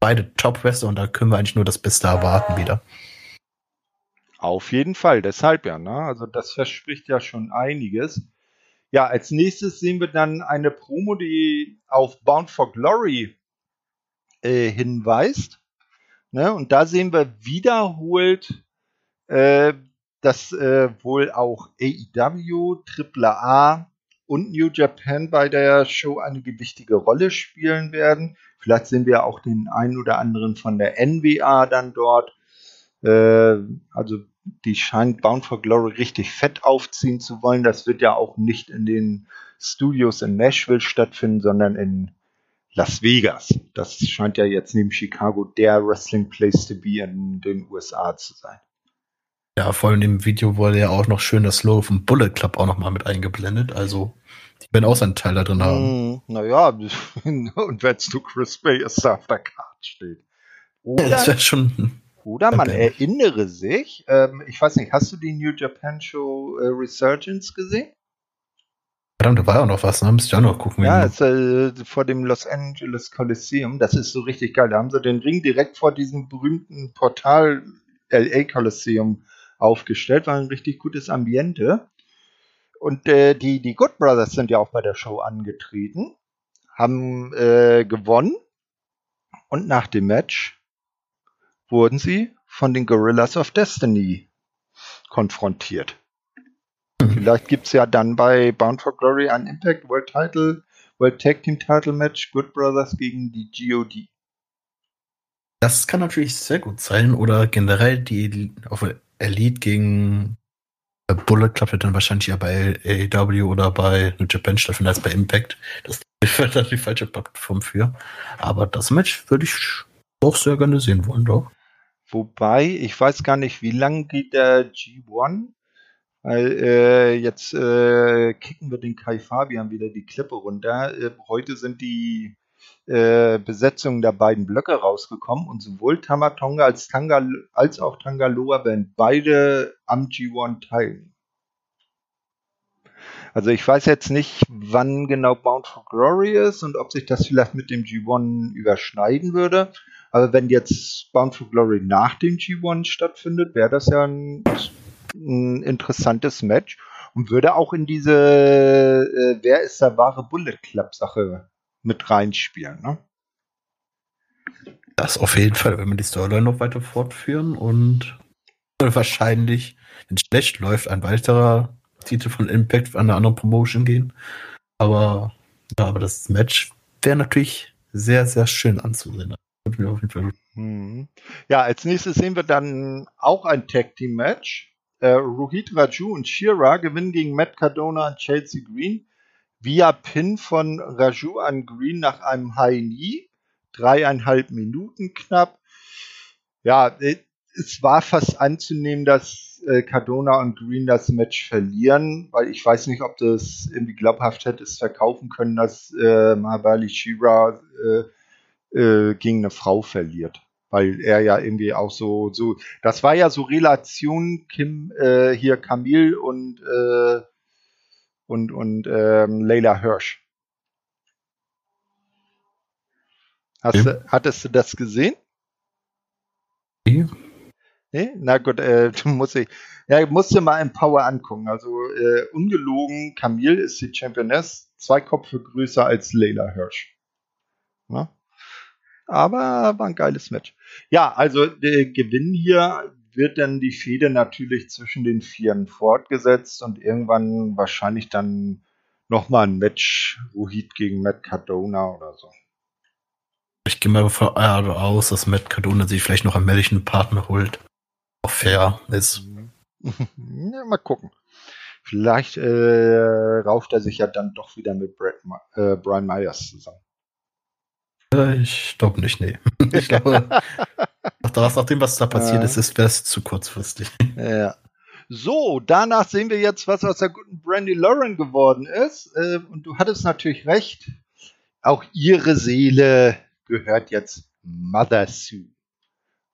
beide Top-Wrestler und da können wir eigentlich nur das Beste erwarten wieder. Auf jeden Fall, deshalb ja, ne? Also das verspricht ja schon einiges. Ja, als nächstes sehen wir dann eine Promo, die auf Bound for Glory äh, hinweist. Ne? Und da sehen wir wiederholt äh, dass äh, wohl auch AEW, AAA und New Japan bei der Show eine gewichtige Rolle spielen werden. Vielleicht sehen wir auch den einen oder anderen von der NWA dann dort. Äh, also die scheint Bound for Glory richtig fett aufziehen zu wollen. Das wird ja auch nicht in den Studios in Nashville stattfinden, sondern in Las Vegas. Das scheint ja jetzt neben Chicago der Wrestling Place to be in den USA zu sein. Ja, vor allem im Video wurde ja auch noch schön das Logo vom Bullet Club auch noch mal mit eingeblendet. Also, die werden auch seinen Teil da drin haben. Mm, naja, und wenn es zu Chris Bay ist, auf der Karte steht. Oder, ja, das wäre schon. Oder man okay. erinnere sich, ähm, ich weiß nicht, hast du die New Japan Show äh, Resurgence gesehen? Verdammt, da war ja auch noch was, ne? Müsst ihr auch noch gucken. Ja, ist, äh, vor dem Los Angeles Coliseum. Das ist so richtig geil. Da haben sie den Ring direkt vor diesem berühmten Portal LA Coliseum aufgestellt, war ein richtig gutes Ambiente. Und äh, die, die Good Brothers sind ja auch bei der Show angetreten, haben äh, gewonnen und nach dem Match wurden sie von den Gorillas of Destiny konfrontiert. Vielleicht gibt es ja dann bei Bound for Glory ein Impact World Title, World Tag Team Title Match, Good Brothers gegen die GOD. Das kann natürlich sehr gut sein. Oder generell die auf Elite gegen Bullet Club wird dann wahrscheinlich ja bei AEW oder bei New Japan stattfinden als bei Impact. Das wäre dann die falsche Plattform für. Aber das Match würde ich auch sehr gerne sehen wollen, doch. Wobei, ich weiß gar nicht, wie lang geht der G1? Weil äh, jetzt äh, kicken wir den Kai Fabian wieder die Klippe runter. Äh, heute sind die äh, Besetzungen der beiden Blöcke rausgekommen und sowohl Tamatonga als, Tanga, als auch Tangaloa werden beide am G1 teilen. Also ich weiß jetzt nicht, wann genau Bound for Glory ist und ob sich das vielleicht mit dem G1 überschneiden würde. Aber wenn jetzt Bound for Glory nach dem G1 stattfindet, wäre das ja ein, ein, interessantes Match und würde auch in diese äh, Wer ist der wahre Bullet Club Sache mit reinspielen. Ne? Das auf jeden Fall, wenn wir die Storyline noch weiter fortführen und wahrscheinlich, wenn es schlecht läuft, ein weiterer Titel von Impact an eine andere Promotion gehen. Aber ja, aber das Match wäre natürlich sehr, sehr schön anzusehen. Mhm. Ja, als nächstes sehen wir dann auch ein Tag Team Match. Äh, Rohit Raju und Shira gewinnen gegen Matt Cardona und Chelsea Green via Pin von Raju an Green nach einem High Knee. Dreieinhalb Minuten knapp. Ja, äh, es war fast anzunehmen, dass äh, Cardona und Green das Match verlieren, weil ich weiß nicht, ob das irgendwie glaubhaft hätte es verkaufen können, dass äh, Mahabali Shira äh, äh, gegen eine Frau verliert. Weil er ja irgendwie auch so, so, das war ja so Relation Kim, äh, hier Camille und äh, und, und ähm, Leila Hirsch. Hast du, hattest du das gesehen? Ja. Nee? Na gut, äh, du musst, ich, ja, musst du mal im Power angucken. Also äh, ungelogen, Camille ist die Championess, zwei Kopfe größer als Leila Hirsch. Na? Aber war ein geiles Match. Ja, also der Gewinn hier wird dann die Fehde natürlich zwischen den Vieren fortgesetzt und irgendwann wahrscheinlich dann nochmal ein Match Rohit gegen Matt Cardona oder so. Ich gehe mal davon aus, dass Matt Cardona sich vielleicht noch einen männlichen Partner holt. Auch fair ist. ja, mal gucken. Vielleicht äh, rauft er sich ja dann doch wieder mit Brad, äh, Brian Myers zusammen. Ich glaube nicht, nee. Ich glaube, nach, dem, was da passiert ist, ist es zu kurzfristig. Ja. So, danach sehen wir jetzt, was aus der guten Brandy Lauren geworden ist. Äh, und du hattest natürlich recht. Auch ihre Seele gehört jetzt Mother Sue.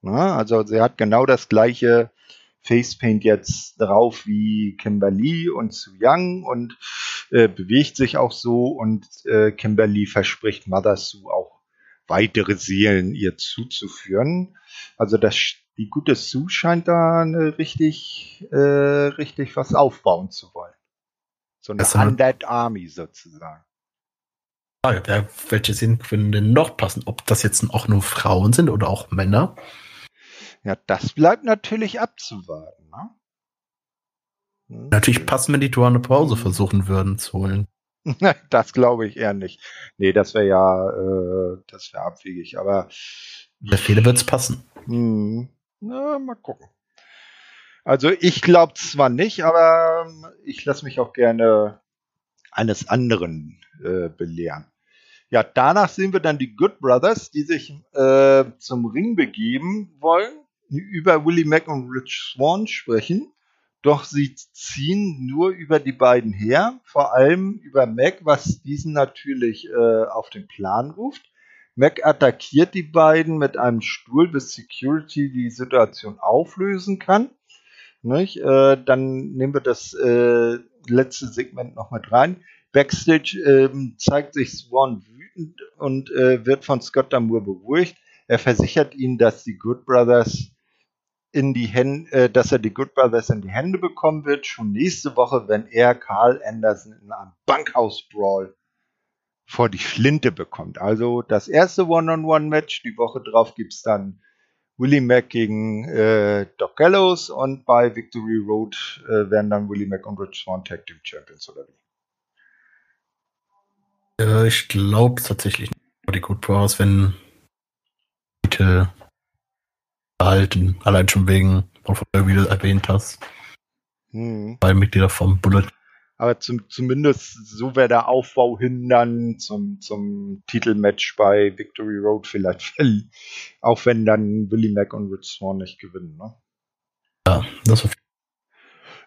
also sie hat genau das gleiche Facepaint jetzt drauf wie Kimberly und Su Young und äh, bewegt sich auch so und äh, Kimberly verspricht Mother Sue auch weitere Seelen ihr zuzuführen. Also das, die gute Sue scheint da eine richtig, äh, richtig was aufbauen zu wollen. So eine Undead Army sozusagen. Wer, welche Seelen können denn noch passen? Ob das jetzt auch nur Frauen sind oder auch Männer? Ja, das bleibt natürlich abzuwarten. Ne? Natürlich passen, wenn die Duane Pause versuchen würden zu holen. das glaube ich eher nicht. Nee, das wäre ja, äh, das wäre abwegig, aber. Der Fehler wird es passen. Hm, na, mal gucken. Also ich glaube zwar nicht, aber ich lasse mich auch gerne eines anderen äh, belehren. Ja, danach sehen wir dann die Good Brothers, die sich äh, zum Ring begeben wollen, über Willie Mack und Rich Swan sprechen. Doch sie ziehen nur über die beiden her, vor allem über Mac, was diesen natürlich äh, auf den Plan ruft. Mac attackiert die beiden mit einem Stuhl, bis Security die Situation auflösen kann. Nicht? Äh, dann nehmen wir das äh, letzte Segment noch mit rein. Backstage äh, zeigt sich Swan wütend und äh, wird von Scott Damour beruhigt. Er versichert ihnen, dass die Good Brothers in die Hände, äh, dass er die Good Brothers in die Hände bekommen wird, schon nächste Woche, wenn er Carl Anderson in einem Bankhaus-Brawl vor die Flinte bekommt. Also das erste One-on-One-Match, die Woche drauf gibt's dann Willie Mack gegen äh, Doc Gallows und bei Victory Road äh, werden dann Willie Mack und Rich Swan Tag Team Champions oder wie? Äh, ich glaube tatsächlich die Good Bros, wenn Titel erhalten, allein schon wegen, wie du erwähnt hast. Hm. Bei Mitglieder vom Bullet aber zum, zumindest so wäre der Aufbau hin dann zum, zum Titelmatch bei Victory Road vielleicht, auch wenn dann Willie Mack und Rich Swan nicht gewinnen. Ne? Ja, das auf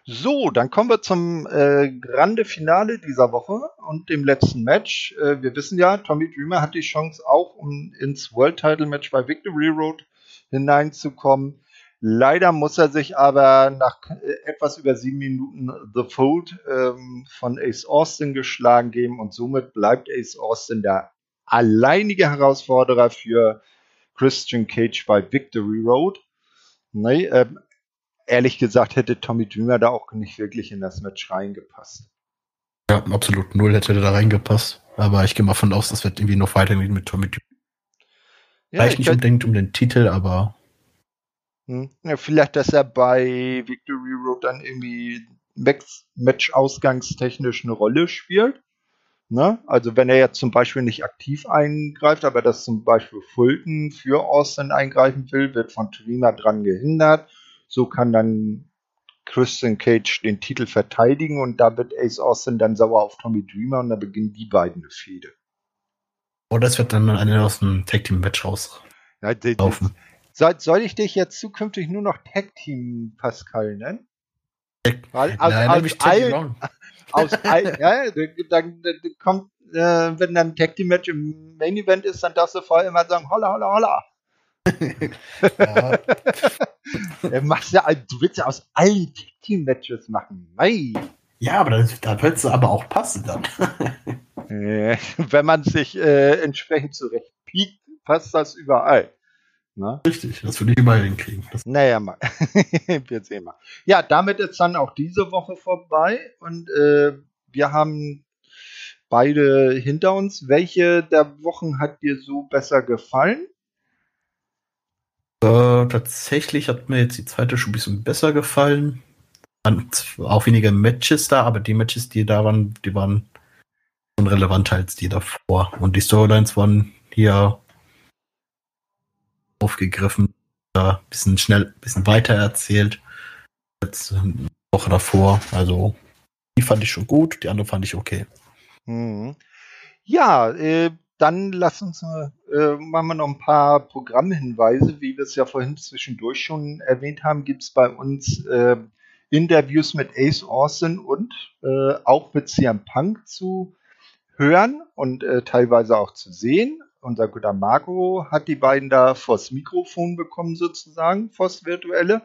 so, dann kommen wir zum äh, Grande Finale dieser Woche und dem letzten Match. Äh, wir wissen ja, Tommy Dreamer hat die Chance auch, um ins World Title Match bei Victory Road hineinzukommen. Leider muss er sich aber nach äh, etwas über sieben Minuten The Fold ähm, von Ace Austin geschlagen geben und somit bleibt Ace Austin der alleinige Herausforderer für Christian Cage bei Victory Road. Nee, ähm, ehrlich gesagt hätte Tommy Dreamer da auch nicht wirklich in das Match reingepasst. Ja, absolut null hätte da reingepasst. Aber ich gehe mal von aus, das wird irgendwie noch weitergehen mit Tommy Dreamer. Ja, Vielleicht nicht unbedingt um den Titel, aber hm? Ja, vielleicht, dass er bei Victory Road dann irgendwie Match-ausgangstechnisch eine Rolle spielt. Ne? Also wenn er jetzt zum Beispiel nicht aktiv eingreift, aber dass zum Beispiel Fulton für Austin eingreifen will, wird von Trina dran gehindert. So kann dann Christian Cage den Titel verteidigen und da wird Ace Austin dann sauer auf Tommy Dreamer und da beginnen die beiden eine Fehde. Oder es wird dann einer aus dem Tag Team Match raus. Ja, laufen. Soll, soll ich dich jetzt zukünftig nur noch Tag Team Pascal nennen? Weil aus, Nein, aus, allen, aus allen, ja, dann, dann kommt, äh, wenn dann ein Tag Team Match im Main Event ist, dann darfst du vorher immer sagen, holla, holla, holla. ja. du, machst ja, du willst ja aus allen Tag Team Matches machen. Mei. Ja, aber da wird es aber auch passen dann. wenn man sich äh, entsprechend zurecht piekt, passt das überall. Ne? Richtig, das würde ich immer hinkriegen. Das naja, mal. wir sehen mal. Ja, damit ist dann auch diese Woche vorbei und äh, wir haben beide hinter uns. Welche der Wochen hat dir so besser gefallen? Äh, tatsächlich hat mir jetzt die zweite schon ein bisschen besser gefallen. auch weniger Matches da, aber die Matches, die da waren, die waren relevanter als die davor. Und die Storylines waren hier aufgegriffen, ein bisschen schnell, ein bisschen weiter erzählt als eine Woche davor. Also die fand ich schon gut, die andere fand ich okay. Mhm. Ja, äh, dann lass uns äh, machen wir noch ein paar Programmhinweise. Wie wir es ja vorhin zwischendurch schon erwähnt haben, gibt es bei uns äh, Interviews mit Ace Austin und äh, auch mit CM Punk zu hören und äh, teilweise auch zu sehen unser guter Marco hat die beiden da vors Mikrofon bekommen, sozusagen, vors Virtuelle.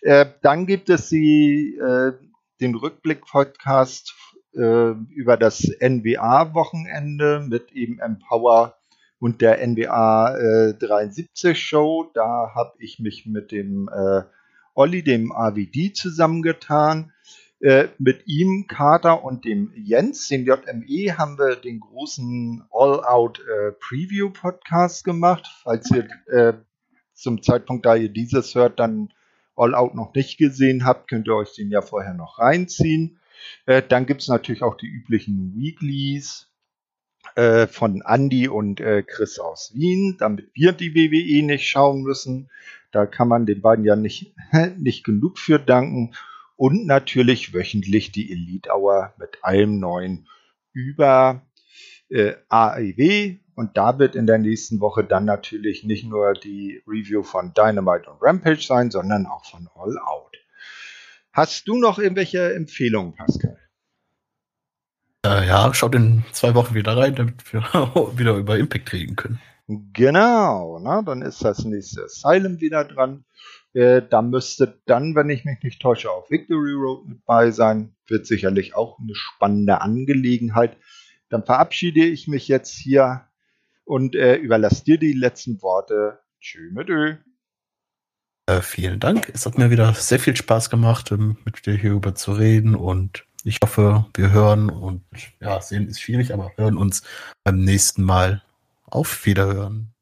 Äh, dann gibt es die, äh, den Rückblick-Podcast äh, über das NWA-Wochenende mit eben Empower und der NWA 73 Show. Da habe ich mich mit dem äh, Olli, dem AVD, zusammengetan. Äh, mit ihm, Carter und dem Jens, dem JME, haben wir den großen All-Out äh, gemacht. Falls ihr äh, zum Zeitpunkt, da ihr dieses hört, dann All-Out noch nicht gesehen habt, könnt ihr euch den ja vorher noch reinziehen. Äh, dann gibt es natürlich auch die üblichen Weeklies äh, von Andy und Chris aus Wien, damit wir die WWE nicht schauen müssen. Da kann man den beiden ja nicht, nicht genug für danken und natürlich wöchentlich die Elite Hour mit allem Neuen über äh, AEW. Und da wird in der nächsten Woche dann natürlich nicht nur die Review von Dynamite und Rampage sein, sondern auch von All Out. Hast du noch irgendwelche Empfehlungen, Pascal? Äh, ja, schaut in zwei Wochen wieder rein, damit wir wieder über Impact reden können. Genau, na, dann ist das nächste Asylum wieder dran. Äh, da müsste dann, wenn ich mich nicht täusche, auch Victory Road mit bei sein. Wird sicherlich auch eine spannende Angelegenheit. Dann verabschiede ich mich jetzt hier und äh, überlasse dir die letzten Worte. Tschüss mit Ö. Äh, vielen Dank. Es hat mir wieder sehr viel Spaß gemacht, ähm, mit dir hierüber zu reden und ich hoffe, wir hören und ja, sehen ist schwierig, aber hören uns beim nächsten Mal. Auf Wiederhören.